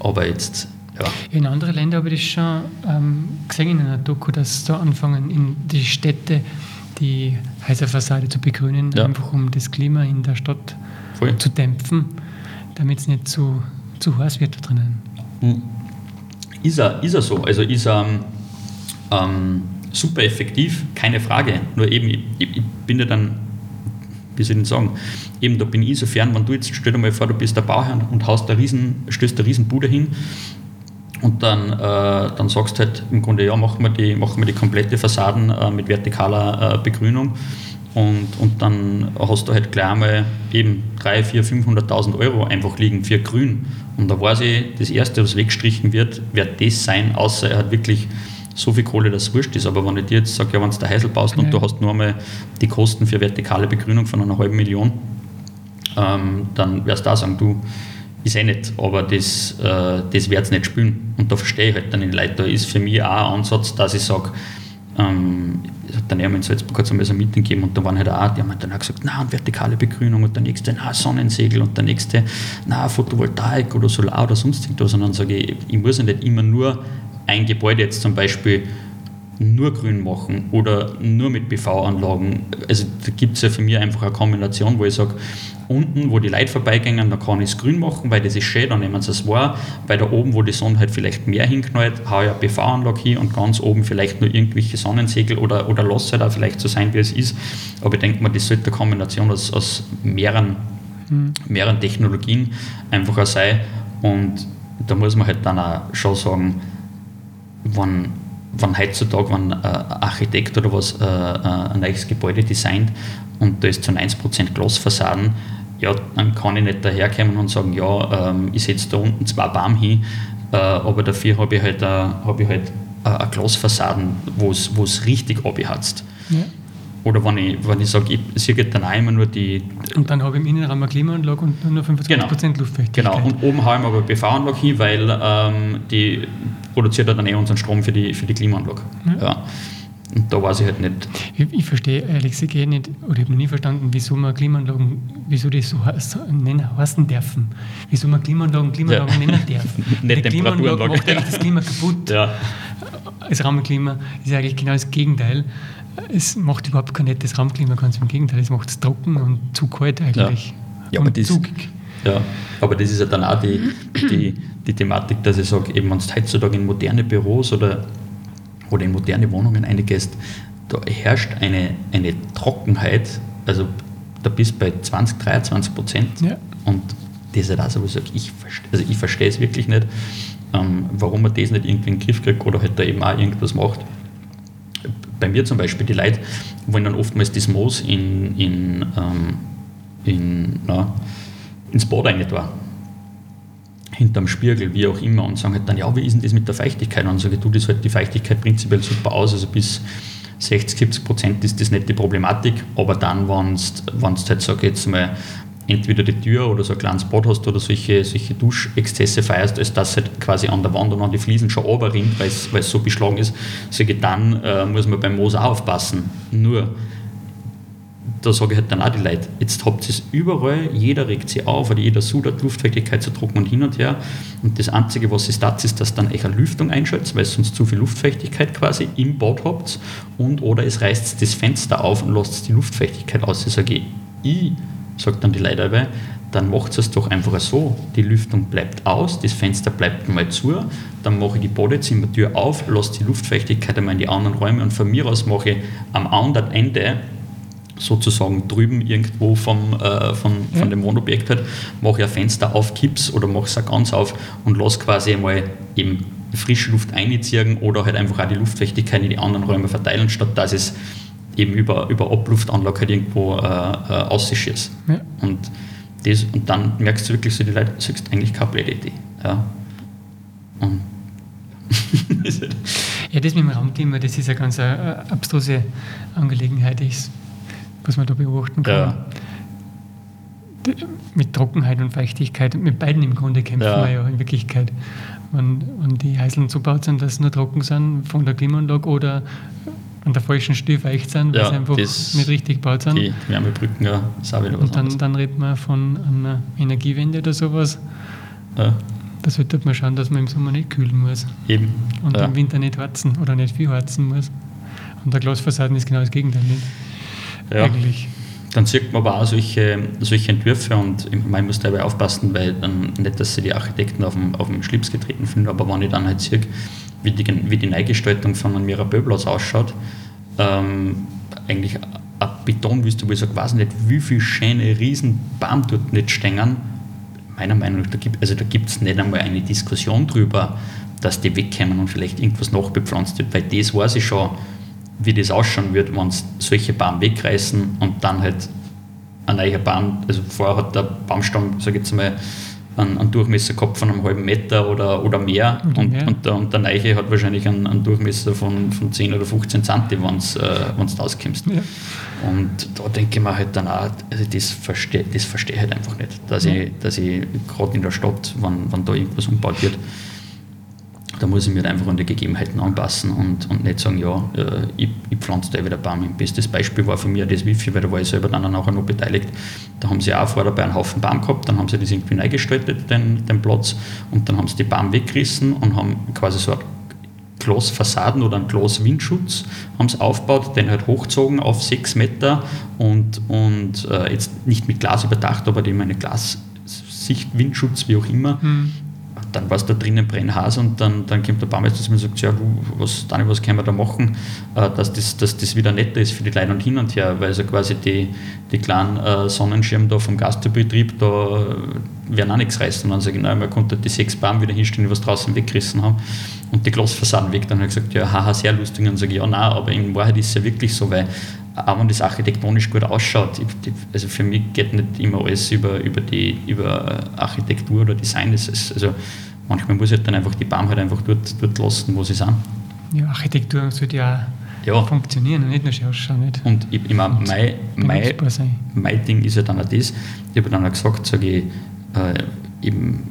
aber jetzt, ja. In anderen Ländern habe ich das schon ähm, gesehen in einer Doku, dass da anfangen, in die Städte die Häuserfassade zu begrünen, ja. einfach um das Klima in der Stadt Voll. zu dämpfen, damit es nicht zu, zu heiß wird da drinnen. Hm. Ist er, ist er so. Also ist er ähm, super effektiv, keine Frage. Nur eben, ich, ich bin ja dann wie soll ich denn sagen, eben da bin ich so fern, wenn du jetzt, stell dir mal vor, du bist der Bauherr und haust eine riesen, stößt eine riesen Bude hin und dann, äh, dann sagst du halt im Grunde, ja, machen wir die, machen wir die komplette Fassaden äh, mit vertikaler äh, Begrünung und, und dann hast du halt gleich einmal eben 3, 4, 500.000 Euro einfach liegen für grün. Und da weiß ich, das Erste, was weggestrichen wird, wird das sein, außer er hat wirklich so viel Kohle, dass es wurscht ist. Aber wenn ich dir jetzt sage, ja, wenn du der Heisel baust ja. und du hast nur einmal die Kosten für vertikale Begrünung von einer halben Million, ähm, dann wirst du da sagen, du, ist eh nicht, aber das, äh, das wird es nicht spielen. Und da verstehe ich halt dann die Leute. Da ist für mich auch ein Ansatz, dass ich sage, ähm, dann haben wir in Salzburg hat es ein Meeting gegeben und da waren halt auch, die haben halt dann auch gesagt, na, vertikale Begrünung und der nächste, na, Sonnensegel und der nächste, na, Photovoltaik oder Solar oder sonst irgendwas. Und dann sage ich, ich muss ja nicht immer nur ein Gebäude jetzt zum Beispiel nur grün machen oder nur mit PV-Anlagen. Also da gibt es ja für mich einfach eine Kombination, wo ich sage, unten, wo die Leute vorbeigehen, da kann ich es grün machen, weil das ist schön, dann nehmen sie es wahr. Bei da oben, wo die Sonne halt vielleicht mehr hinknallt, haue ich eine PV-Anlage hin und ganz oben vielleicht nur irgendwelche Sonnensegel oder, oder lasse halt auch vielleicht so sein, wie es ist. Aber ich denke mal, das sollte eine Kombination aus, aus mehreren, mhm. mehreren Technologien einfach auch sein. Und da muss man halt dann auch schon sagen, wenn, wenn heutzutage wenn ein Architekt oder was äh, äh, ein neues Gebäude designt und da ist zu 90% Glasfassaden, ja, dann kann ich nicht daherkommen und sagen, ja, ähm, ich setze da unten zwei Baum hin, äh, aber dafür habe ich halt, äh, hab ich halt äh, Glasfassaden, wo es richtig abgehatzt. Ja. Oder wenn ich, wenn ich sage, ich sehe dann auch immer nur die. Und dann habe ich im Innenraum eine Klimaanlage und nur 25% genau, Luftfeuchtigkeit. Genau, und oben habe ich aber eine PV-Anlage hin, weil ähm, die produziert dann eh unseren Strom für die, für die Klimaanlage. Ja. ja. Und da weiß ich halt nicht. Ich, ich verstehe ehrlich gesagt eh nicht, oder ich habe noch nie verstanden, wieso man Klimaanlagen, wieso die so nennen, heißen dürfen. Wieso man Klimaanlagen Klimaanlagen ja. nennen darf. nicht die Klimaanlage macht eigentlich das Klima kaputt. Ja. Das Raumklima ist eigentlich genau das Gegenteil es macht überhaupt kein nettes Raumklima, ganz im Gegenteil, es macht es trocken und zu kalt eigentlich. Ja, ja aber das, zugig. Ja, aber das ist ja dann auch die, die, die Thematik, dass ich sage, eben wenn du heutzutage in moderne Büros oder, oder in moderne Wohnungen eingehst, da herrscht eine, eine Trockenheit, also da bist du bei 20, 23 Prozent. Ja. Und das ist halt auch so, wo ich sage, ich, also ich verstehe es wirklich nicht, ähm, warum man das nicht irgendwie in den Griff kriegt oder halt da eben auch irgendwas macht bei mir zum Beispiel, die Leute wollen dann oftmals das Moos in, in, ähm, in, na, ins Bad rein da. Hinterm Spiegel, wie auch immer, und sagen halt dann, ja, wie ist denn das mit der Feuchtigkeit? Und dann sage ich, du, das halt die Feuchtigkeit prinzipiell super aus, also bis 60, 70 Prozent ist das nicht die Problematik, aber dann, wenn du halt, sag jetzt mal, entweder die Tür oder so ein kleines Bad hast oder solche, solche Duschexzesse feierst, als dass halt quasi an der Wand und an die Fliesen schon runterrinnt, weil es so beschlagen ist, sage ich, dann äh, muss man beim Moos auch aufpassen. Nur, da sage ich halt dann auch die Leute, jetzt habt ihr es überall, jeder regt sich auf oder jeder sudert Luftfeuchtigkeit zu trocken und hin und her. Und das Einzige, was ist das, ist, dass dann euch eine Lüftung einschaltet, weil sonst zu viel Luftfeuchtigkeit quasi im Bad habt. Und oder es reißt das Fenster auf und lasst die Luftfeuchtigkeit aus. Ich sage, ich, sagt dann die Leute dabei, dann macht es doch einfach so. Die Lüftung bleibt aus, das Fenster bleibt mal zu, dann mache ich die Badezimmertür auf, lasse die Luftfeuchtigkeit einmal in die anderen Räume und von mir aus mache ich am anderen Ende sozusagen drüben irgendwo vom, äh, von, ja. von dem Wohnobjekt halt, mache ich ein Fenster auf, kipp's oder mache es ganz auf und lasse quasi einmal eben frische Luft einziehen oder halt einfach auch die Luftfeuchtigkeit in die anderen Räume verteilen, statt dass es eben über, über Abluftanlage halt irgendwo äh, äh, ausschießt. Ja. Und, das, und dann merkst du wirklich so, die Leute, sagst eigentlich keine blöde Idee. Ja. Und ja, das mit dem Raumthema, das ist eine ganz eine äh, abstruse Angelegenheit. Was man da beobachten kann. Ja. Mit Trockenheit und Feuchtigkeit, mit beiden im Grunde kämpfen ja. wir ja in Wirklichkeit. Wenn, wenn die Heiseln so baut sind, dass sie nur trocken sind von der Klimaanlage oder an der falschen Stelle feucht sind, weil ja, sie einfach nicht richtig gebaut sind. Die Wärmebrücken, ja, ist auch wieder was Und dann, dann redet man von einer Energiewende oder sowas. Ja. Da sollte man schauen, dass man im Sommer nicht kühlen muss. Eben. Und ja. im Winter nicht heizen oder nicht viel heizen muss. Und der Glasfassaden ist genau das Gegenteil. Nicht? ja. eigentlich. Dann sieht man aber auch solche, solche Entwürfe und man muss dabei aufpassen, weil dann nicht, dass sie die Architekten auf den, auf den Schlips getreten finden, aber wenn ich dann halt sehe, wie die, wie die Neugestaltung von einem Mirabellplatz ausschaut, ähm, eigentlich eine Betonwüste, wo ich sage, weiß nicht, wie viele schöne Riesenbaum dort nicht stehen, meiner Meinung nach, da gibt also es nicht einmal eine Diskussion darüber, dass die wegkommen und vielleicht irgendwas nachbepflanzt wird, weil das weiß ich schon, wie das ausschauen wird, wenn sie solche Baum wegreißen und dann halt ein neuer Baum, also vorher hat der Baumstamm, sage ich jetzt mal, einen, einen, Durchmesser gehabt von einem halben Meter oder, oder mehr oder und, mehr. Und, der, und der Neiche hat wahrscheinlich einen, einen, Durchmesser von, von 10 oder 15 cm, wenn du äh, rauskommst. Ja. Und da denke ich mir halt dann auch, also das verstehe das versteh ich halt einfach nicht, dass ich, dass ich gerade in der Stadt, wenn, wenn da irgendwas umgebaut wird, da muss ich mich einfach an die Gegebenheiten anpassen und, und nicht sagen, ja, äh, ich, ich pflanze da wieder Baum. Ein bestes Beispiel war für mich das Wifi, weil da war ich selber dann auch noch beteiligt. Da haben sie auch vorher dabei einen Haufen Baum gehabt, dann haben sie das irgendwie neu gestaltet, den, den Platz, und dann haben sie die Baum weggerissen und haben quasi so eine Glasfassaden oder einen Glaswindschutz haben sie aufgebaut, den halt hochgezogen auf sechs Meter und, und äh, jetzt nicht mit Glas überdacht, aber eben eine Glassicht, wie auch immer. Mhm dann war es da drinnen Brennhase und dann, dann kommt der Baumeister zu mir und sagt, ja, was, Dani, was können wir da machen, äh, dass, das, dass das wieder netter ist für die Leute und hin und her, weil so quasi die, die kleinen äh, Sonnenschirme da vom Gastbetrieb, da werden auch nichts reißen. Und dann sage ich, nein, man konnte die sechs Baum wieder hinstellen, die was draußen weggerissen haben und die Glasfassaden weg. Dann habe ich gesagt, ja, haha, sehr lustig. Und dann sage ich, ja, nein, aber in Wahrheit ist es ja wirklich so, weil auch wenn das architektonisch gut ausschaut, also für mich geht nicht immer alles über, über, die, über Architektur oder Design. Ist, also manchmal muss ich halt dann einfach die Baum halt einfach dort, dort lassen, wo sie sind. Ja, Architektur sollte ja, ja. funktionieren und nicht nur ausschauen. Nicht? Und ich, ich meine, mein, mein, mein Ding ist ja dann auch das, ich habe dann auch gesagt, sage ich, äh, eben,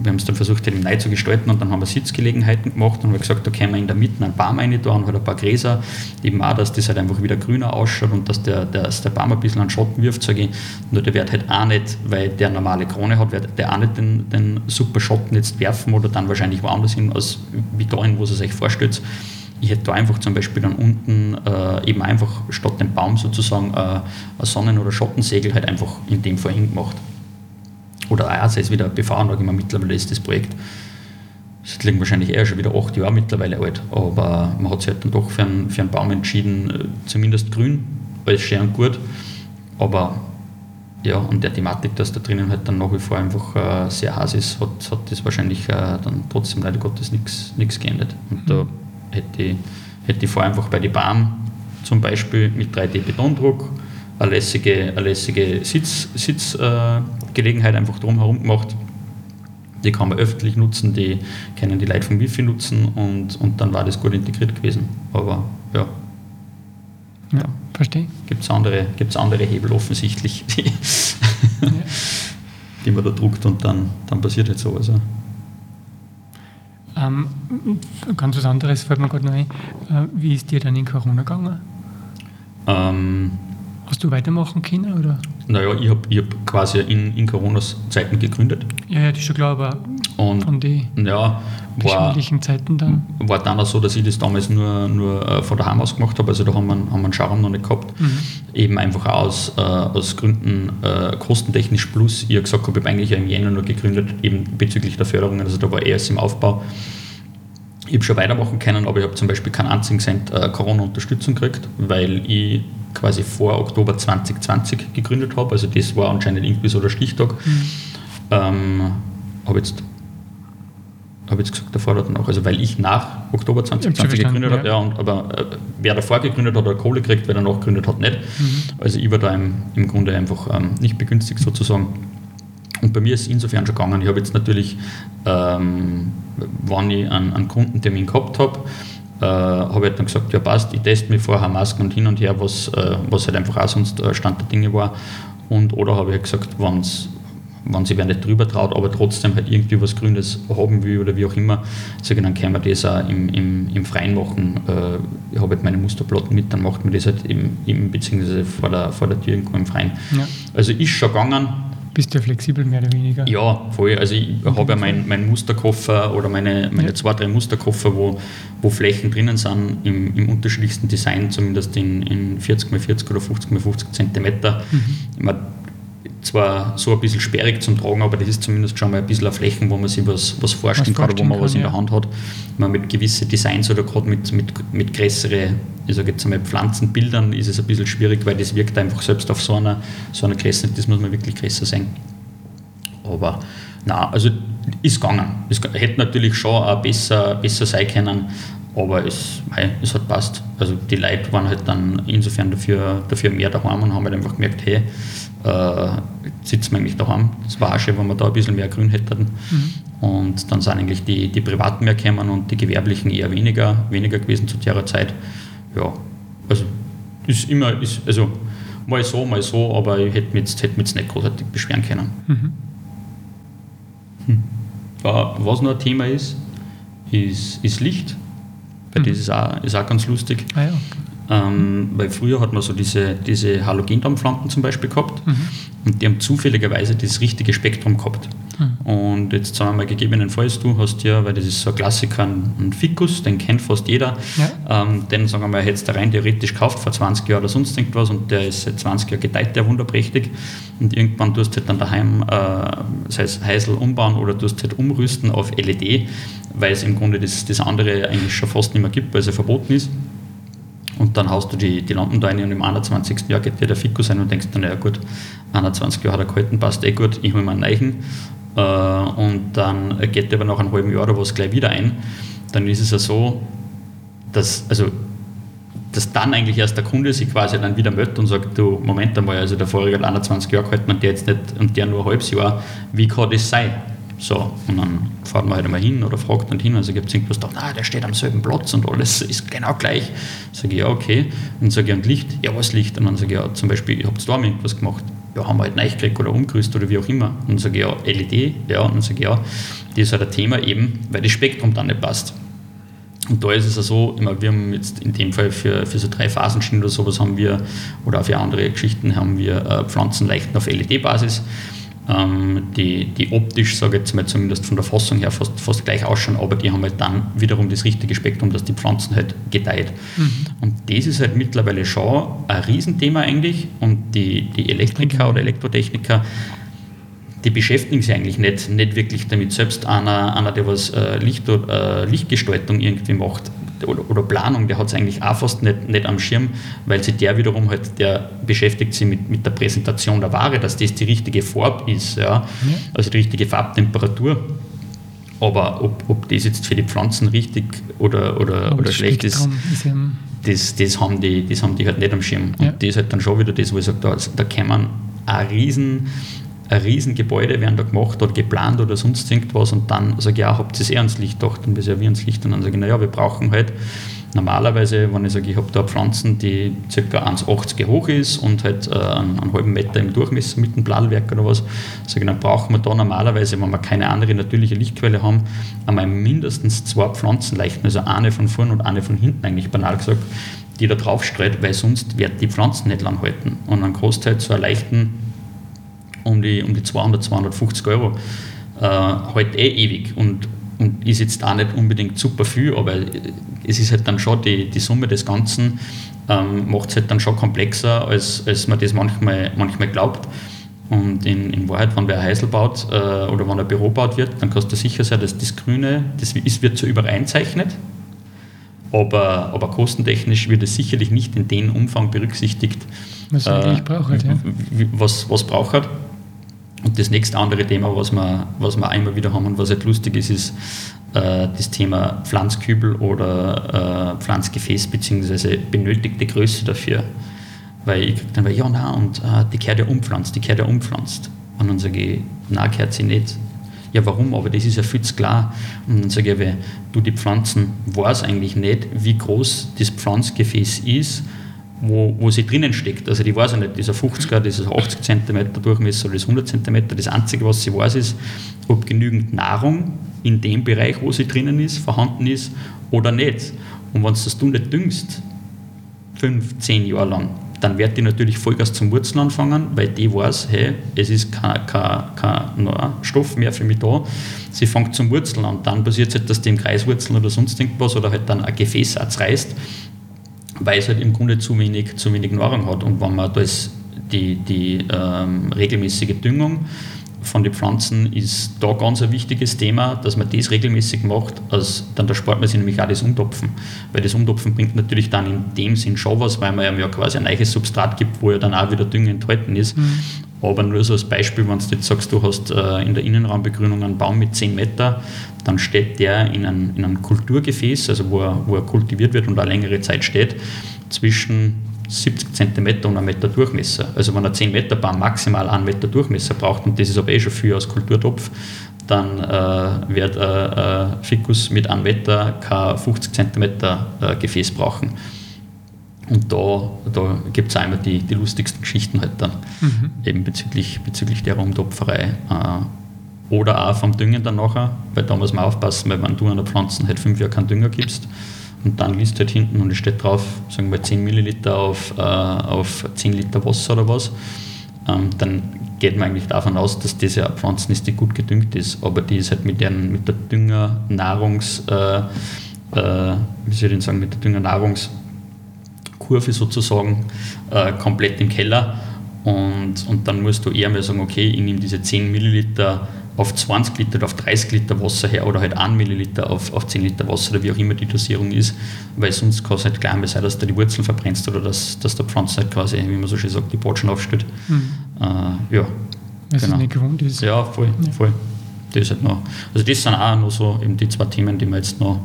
wir haben es dann versucht, eben neu zu gestalten und dann haben wir Sitzgelegenheiten gemacht und haben gesagt, da können wir in der Mitte einen Baum rein da und halt ein paar Gräser, eben auch, dass das halt einfach wieder grüner ausschaut und dass der, der, dass der Baum ein bisschen an Schatten wirft, sage ich. Nur der wird halt auch nicht, weil der normale Krone hat, wird der auch nicht den, den super Schatten jetzt werfen oder dann wahrscheinlich woanders hin, als wie dahin, wo es sich vorstellt. Ich hätte da einfach zum Beispiel dann unten äh, eben einfach statt dem Baum sozusagen äh, ein Sonnen- oder Schattensegel halt einfach in dem Fall hingemacht oder ARC ist wieder BV-Anlage, mittlerweile ist das Projekt, das liegt wahrscheinlich eher schon wieder acht Jahre mittlerweile alt, aber man hat sich halt dann doch für einen, für einen Baum entschieden, äh, zumindest grün, alles schön und gut, aber ja, und der Thematik, dass da drinnen halt dann nach wie vor einfach äh, sehr heiß ist, hat, hat das wahrscheinlich äh, dann trotzdem leider Gottes nichts geändert. Und mhm. da hätte ich, hätte ich vor einfach bei den Bahn zum Beispiel mit 3D-Betondruck eine lässige, eine lässige Sitz, Sitzgelegenheit äh, einfach drumherum gemacht. Die kann man öffentlich nutzen, die können die Leute vom Wifi nutzen und, und dann war das gut integriert gewesen. Aber ja. Ja, verstehe. Gibt es andere, gibt's andere Hebel offensichtlich, die, ja. die man da druckt und dann, dann passiert halt sowas. Ähm, ganz was anderes fällt mir gerade noch ein. Äh, wie ist dir dann in Corona gegangen? Ähm, Hast du weitermachen können? Oder? Naja, ich habe ich hab quasi in, in Corona-Zeiten gegründet. Ja, ja, das ist schon klar, aber Und von den ja, war, Zeiten dann. war dann auch so, dass ich das damals nur, nur äh, von daheim aus gemacht habe. Also da haben wir, haben wir einen Schauraum noch nicht gehabt. Mhm. Eben einfach aus, äh, aus Gründen äh, kostentechnisch plus. Ich habe gesagt, ich habe eigentlich im Jänner nur gegründet, eben bezüglich der Förderung. Also da war erst im Aufbau. Ich habe schon weitermachen können, aber ich habe zum Beispiel keinen einzigen Cent äh, Corona-Unterstützung gekriegt, weil ich quasi vor Oktober 2020 gegründet habe. Also das war anscheinend irgendwie so der Stichtag. Ähm, habe jetzt, hab jetzt gesagt, davor oder danach. Also weil ich nach Oktober 2020 verstanden, gegründet habe, ja. ja, und, aber äh, wer davor gegründet hat, hat Kohle gekriegt, wer danach gegründet hat, nicht. Also ich war da im, im Grunde einfach ähm, nicht begünstigt sozusagen. Und bei mir ist es insofern schon gegangen. Ich habe jetzt natürlich, ähm, wann ich einen, einen Kundentermin gehabt habe, äh, habe ich dann gesagt, ja passt, ich teste mich vorher Masken und hin und her, was, äh, was halt einfach auch sonst äh, Stand der Dinge war. Und, oder habe ich halt gesagt, wenn's, wenn sie wer nicht drüber traut, aber trotzdem halt irgendwie was Grünes haben will oder wie auch immer, sage ich, dann können wir das auch im, im, im Freien machen. Äh, ich habe halt meine Musterplatten mit, dann macht man das halt im, im beziehungsweise vor der, vor der Tür irgendwo im Freien. Ja. Also ist schon gegangen, Bist du ja flexibel mehr oder weniger? ja, voll. Also ich habe ja meinen mein Musterkoffer oder meine, meine Ja. zwei, drei Musterkoffer, wo, wo Flächen drinnen sind, im, im unterschiedlichsten Design, zumindest in, in 40 x 40 oder 50 x 50 Zentimeter. Ich mein, zwar so ein bisschen sperrig zum Tragen, aber das ist zumindest schon mal ein bisschen eine Flächen, wo man sich was, was vorstellen kann, oder wo man was in kann, der Hand hat. Man mit gewissen Designs oder gerade mit, mit, mit größere, ich sage jetzt einmal Pflanzenbildern ist es ein bisschen schwierig, weil das wirkt einfach selbst auf so einer, so einer Größe, das muss man wirklich größer sein. Aber na, also ist gegangen. Es hätte natürlich schon auch besser, besser sein können, aber es, mei, es hat passt. Also die Leute waren halt dann insofern dafür, dafür mehr daheim und haben halt einfach gemerkt, hey, äh, jetzt sitzen wir eigentlich daheim. Das war auch schön, wenn wir da ein bisschen mehr Grün hätten. Und dann sind eigentlich die, die Privaten mehr gekommen und die Gewerblichen eher weniger, weniger gewesen zu der Zeit. Ja, also ist immer, ist, also mal so, mal so, aber ich hätte mich jetzt, hätte mich jetzt nicht großartig beschweren können. Mhm. Ja, was noch ein Thema ist, ist, ist Licht. Weil Mhm. das ist auch, ist auch ganz lustig. Ah ja. Ähm, weil früher hat man so diese, diese Halogendampflampen zum Beispiel gehabt Mhm. und die haben zufälligerweise das richtige Spektrum gehabt. Mhm. Und jetzt sagen wir mal gegebenenfalls, du hast ja, weil das ist so ein Klassiker, einen Ficus, den kennt fast jeder, Ja. ähm, den sagen wir mal, hättest du rein theoretisch gekauft vor 20 Jahren oder sonst irgendwas und der ist seit 20 Jahren gedeiht, der wunderprächtig und irgendwann tust du halt dann daheim, äh, sei es Heisel umbauen oder tust halt umrüsten auf LED, weil es im Grunde das, das andere eigentlich schon fast nicht mehr gibt, weil es ja verboten ist. Und dann haust du die, die Lampen da rein und im 21. Jahr geht dir der Ficus ein und denkst dann, naja gut, 21 Jahre hat er gehalten, passt eh gut, ich hole mir einen neuen. Äh, und dann geht der aber nach einem halben Jahr oder was gleich wieder ein. Dann ist es ja so, dass, also, dass dann eigentlich erst der Kunde sich quasi dann wieder meldet und sagt, du, Moment einmal, also der vorige hat 21 Jahre gehalten und der jetzt nicht und der nur ein halbes Jahr, wie kann das sein? So, und dann fährt man halt einmal hin oder fragt dann hin, also gibt es irgendwas da, na, der steht am selben Platz und alles ist genau gleich. Sage ich, ja, okay. Und sage ich, und Licht? Ja, was Licht? Und dann sage ich, ja, zum Beispiel, ich habe da mal irgendwas gemacht. Ja, haben wir halt neu gekriegt oder umgerüstet oder wie auch immer. Und dann sage ich, ja, LED? Ja, und dann sage ich, ja, das ist halt ein Thema eben, weil das Spektrum dann nicht passt. Und da ist es ja so, immer, wir haben jetzt in dem Fall für, für so drei Phasenschienen oder sowas haben wir, oder auch für andere Geschichten haben wir äh, Pflanzenleichten auf LED-Basis, die, die optisch, sage ich jetzt mal zumindest von der Fassung her, fast, fast gleich ausschauen, aber die haben halt dann wiederum das richtige Spektrum, dass die Pflanzen halt gedeiht. Und das ist halt mittlerweile schon ein Riesenthema eigentlich und die, die Elektriker oder Elektrotechniker, die beschäftigen sich eigentlich nicht, nicht wirklich damit. Selbst einer, einer der was äh, Licht, äh, Lichtgestaltung irgendwie macht oder, oder Planung, der hat es eigentlich auch fast nicht, nicht am Schirm, weil sich der wiederum halt, der beschäftigt sich mit, mit der Präsentation der Ware, dass das die richtige Farbe ist, ja? also die richtige Farbtemperatur. Aber ob, ob das jetzt für die Pflanzen richtig oder, oder, oder schlecht ist, das, das, haben die, das haben die halt nicht am Schirm. Ja. Und das ist halt dann schon wieder das, wo ich sage, da, da kann man ein riesen, ein riesen Gebäude werden da gemacht oder geplant oder sonst irgendwas und dann sage ich, ja, habt ihr es eh ans Licht gedacht und wir servieren ans Licht und dann sage ich, naja, wir brauchen halt normalerweise, wenn ich sage, ich habe da Pflanzen, die ca. 1,80 hoch ist und halt äh, einen, einen halben Meter im Durchmesser mit einem Bladwerk oder was, sage ich, dann brauchen wir da normalerweise, wenn wir keine andere natürliche Lichtquelle haben, einmal mindestens zwei Pflanzenleichten, also eine von vorn und eine von hinten eigentlich banal gesagt, die da drauf streut, weil sonst wird die Pflanzen nicht lang halten. Und ein Großteil zu erleichtern, um die, um die 200, 250 Euro, äh, halt eh ewig und, und ist jetzt auch nicht unbedingt super viel, aber es ist halt dann schon die, die Summe des Ganzen, ähm, macht es halt dann schon komplexer, als, als man das manchmal, manchmal glaubt. Und in, in Wahrheit, wenn wer ein Häusl baut äh, oder wenn ein Büro baut wird, dann kannst du sicher sein, dass das Grüne, das ist, wird so übereinzeichnet, aber, aber kostentechnisch wird es sicherlich nicht in dem Umfang berücksichtigt, was äh, eigentlich braucht, ja. was, was braucht. Und das nächste andere Thema, was wir, was wir einmal wieder haben und was halt lustig ist, ist äh, das Thema Pflanzkübel oder äh, Pflanzgefäß bzw. benötigte Größe dafür. Weil ich kriege dann, ja, nein, und äh, die gehört ja umpflanzt, die gehört ja umpflanzt. Und dann sage ich, nein, gehört sie nicht. Ja, warum? Aber das ist ja viel zu klar. Und dann sage ich, du die Pflanzen weiß eigentlich nicht, wie groß das Pflanzgefäß ist, wo, wo sie drinnen steckt. Also die weiß ja nicht, dieser 50er, dieses 80 cm Durchmesser oder das 100 cm. Das Einzige, was sie weiß, ist, ob genügend Nahrung in dem Bereich, wo sie drinnen ist, vorhanden ist oder nicht. Und wenn du das du nicht düngst, fünf, zehn Jahre lang, dann wird die natürlich Vollgas zum Wurzeln anfangen, weil die weiß, hey, es ist kein, kein, kein Stoff mehr für mich da. Sie fängt zum Wurzeln an. Dann passiert es halt, dass die im Kreis wurzeln oder sonst irgendwas oder halt dann ein Gefäßsatz reißt, weil es halt im Grunde zu wenig, zu wenig Nahrung hat. Und wenn man das, die, die ähm, regelmäßige Düngung von den Pflanzen ist da ganz ein wichtiges Thema, dass man das regelmäßig macht, also dann da spart man sich nämlich auch das Umtopfen. Weil das Umtopfen bringt natürlich dann in dem Sinn schon was, weil man ja quasi ein neues Substrat gibt, wo ja dann auch wieder Dünger enthalten ist. Mhm. Aber nur so als Beispiel, wenn du jetzt sagst, du hast äh, in der Innenraumbegrünung einen Baum mit 10 Meter, dann steht der in einem, in einem Kulturgefäß, also wo er, wo er kultiviert wird und eine längere Zeit steht, zwischen 70 cm und 1 Meter Durchmesser. Also wenn ein 10 Meter Baum maximal 1 Meter Durchmesser braucht, und das ist aber eh schon viel als Kulturtopf, dann äh, wird ein äh, äh, Ficus mit 1 Meter kein 50 cm äh, Gefäß brauchen. Und da, da gibt es einmal die, die lustigsten Geschichten halt dann, mhm. eben bezüglich, bezüglich der Rumtopferei. Äh, oder auch vom Düngen dann nachher, weil da muss man aufpassen, weil wenn du an der Pflanzen halt fünf Jahre keinen Dünger gibst, und dann liest halt hinten und es steht drauf, sagen wir 10 Milliliter auf, äh, auf 10 Liter Wasser oder was, ähm, dann geht man eigentlich davon aus, dass das ja eine Pflanzen ist, die gut gedüngt ist, aber die ist halt mit, deren, mit der Dünger Nahrungs, äh, äh, wie soll ich denn sagen, mit der Dünger Nahrungskurve sozusagen äh, komplett im Keller und, und dann musst du eher mal sagen, okay, ich nehme diese 10 Milliliter auf 20 Liter oder auf 30 Liter Wasser her oder halt 1 Milliliter auf, auf 10 Liter Wasser oder wie auch immer die Dosierung ist, weil sonst kann es halt gleich mal sein, dass du die Wurzeln verbrennst oder dass, dass der Pflanze halt quasi, wie man so schön sagt, die Botschen aufstellt. Mhm. Äh, ja. Weil genau. es nicht gewohnt ist. Ja, voll, ja. voll. Das ist halt noch, also das sind auch noch so eben die zwei Themen, die mir jetzt noch,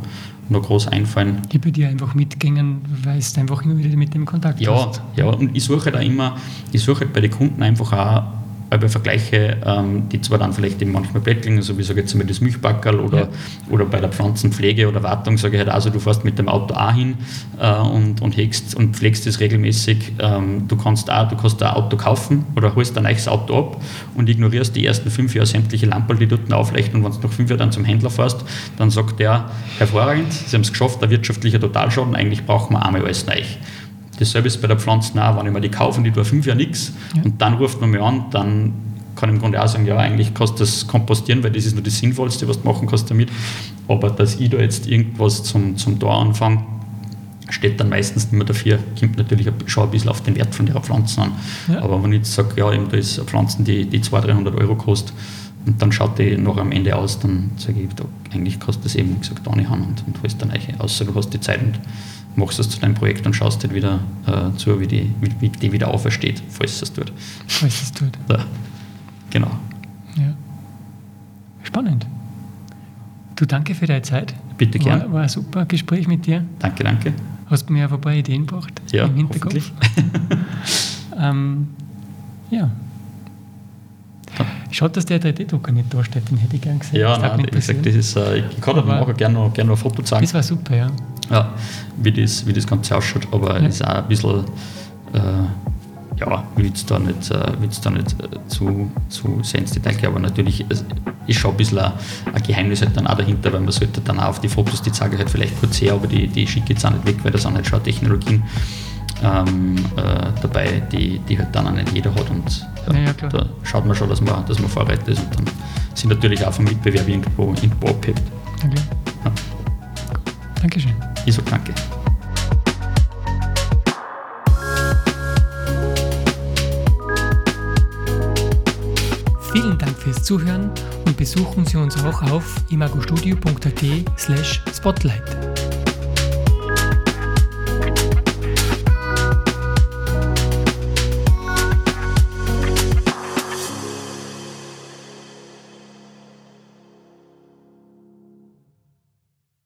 noch groß einfallen. Die bei dir einfach mitgingen, weil du einfach immer wieder mit dem Kontakt ja, hast. Ja, und ich suche auch immer, ich suche bei den Kunden einfach auch bei Vergleiche, ähm, die zwar dann vielleicht eben manchmal Blättlinge, so wie sage jetzt mal das Milchbackerl oder, ja. oder bei der Pflanzenpflege oder Wartung, sage ich halt also, du fährst mit dem Auto auch hin äh, und, und hegst und pflegst es regelmäßig. Ähm, du kannst auch, du kannst ein Auto kaufen oder holst ein neues Auto ab und ignorierst die ersten fünf Jahre sämtliche Lampen, die dort aufleuchten und wenn du nach fünf Jahren dann zum Händler fährst, dann sagt der, hervorragend, Sie haben es geschafft, ein wirtschaftlicher Totalschaden, eigentlich brauchen wir einmal alles neu. Dasselbe ist bei der Pflanzen auch, wenn ich mir die kaufe und die tue fünf Jahre nichts ja. und dann ruft man mich an, dann kann ich im Grunde auch sagen, ja, eigentlich kannst du das kompostieren, weil das ist nur das Sinnvollste, was du machen kannst damit. Aber dass ich da jetzt irgendwas zum, zum Tor anfange, steht dann meistens nicht mehr dafür, kommt natürlich schon ein bisschen auf den Wert von der Pflanzen an. Ja. Aber wenn ich jetzt sage, ja, eben, da ist eine Pflanze, die, die 200, 300 Euro kostet, und dann schaut die noch am Ende aus, dann sage ich, da, eigentlich kostet das eben, wie gesagt, auch nicht an und, und holst dann eigentlich, außer du hast die Zeit und machst das zu deinem Projekt und schaust halt wieder äh, zu, wie die, wie, wie die wieder aufersteht, falls es tut. Falls es tut. Ja. Genau. Ja. Spannend. Du, danke für deine Zeit. Bitte gern. War, war ein super Gespräch mit dir. Danke, danke. Hast mir ein paar Ideen gebracht ja, im Hinterkopf. ähm, ja. Schade, dass der 3D-Drucker nicht da steht, den hätte ich gern gesehen. Ja, das nein, wie gesagt, das ist, äh, ich kann dir nachher gerne noch, gern noch ein Foto zeigen. Das war super, ja. Ja, wie das, wie das Ganze ausschaut, aber es ja. ist auch ein bisschen, äh, ja, will es da nicht, äh, da nicht äh, zu, zu sehr ins Detail gehen, aber natürlich es ist schon ein bisschen ein, ein Geheimnis halt dann auch dahinter, weil man sollte dann auch auf die Fotos, die zeige ich halt vielleicht kurz her, aber die, die schicke ich jetzt auch nicht weg, weil da sind halt schon Technologien ähm, äh, dabei, die, die halt dann auch nicht jeder hat und ja, ja, da schaut man schon, dass man, dass man Vorreiter ist und dann sind natürlich auch vom Mitbewerb irgendwo, irgendwo abhebt. Okay. Ja. Dankeschön. Ich sage danke. Vielen Dank fürs Zuhören und besuchen Sie uns auch auf imagostudio.at slash spotlight.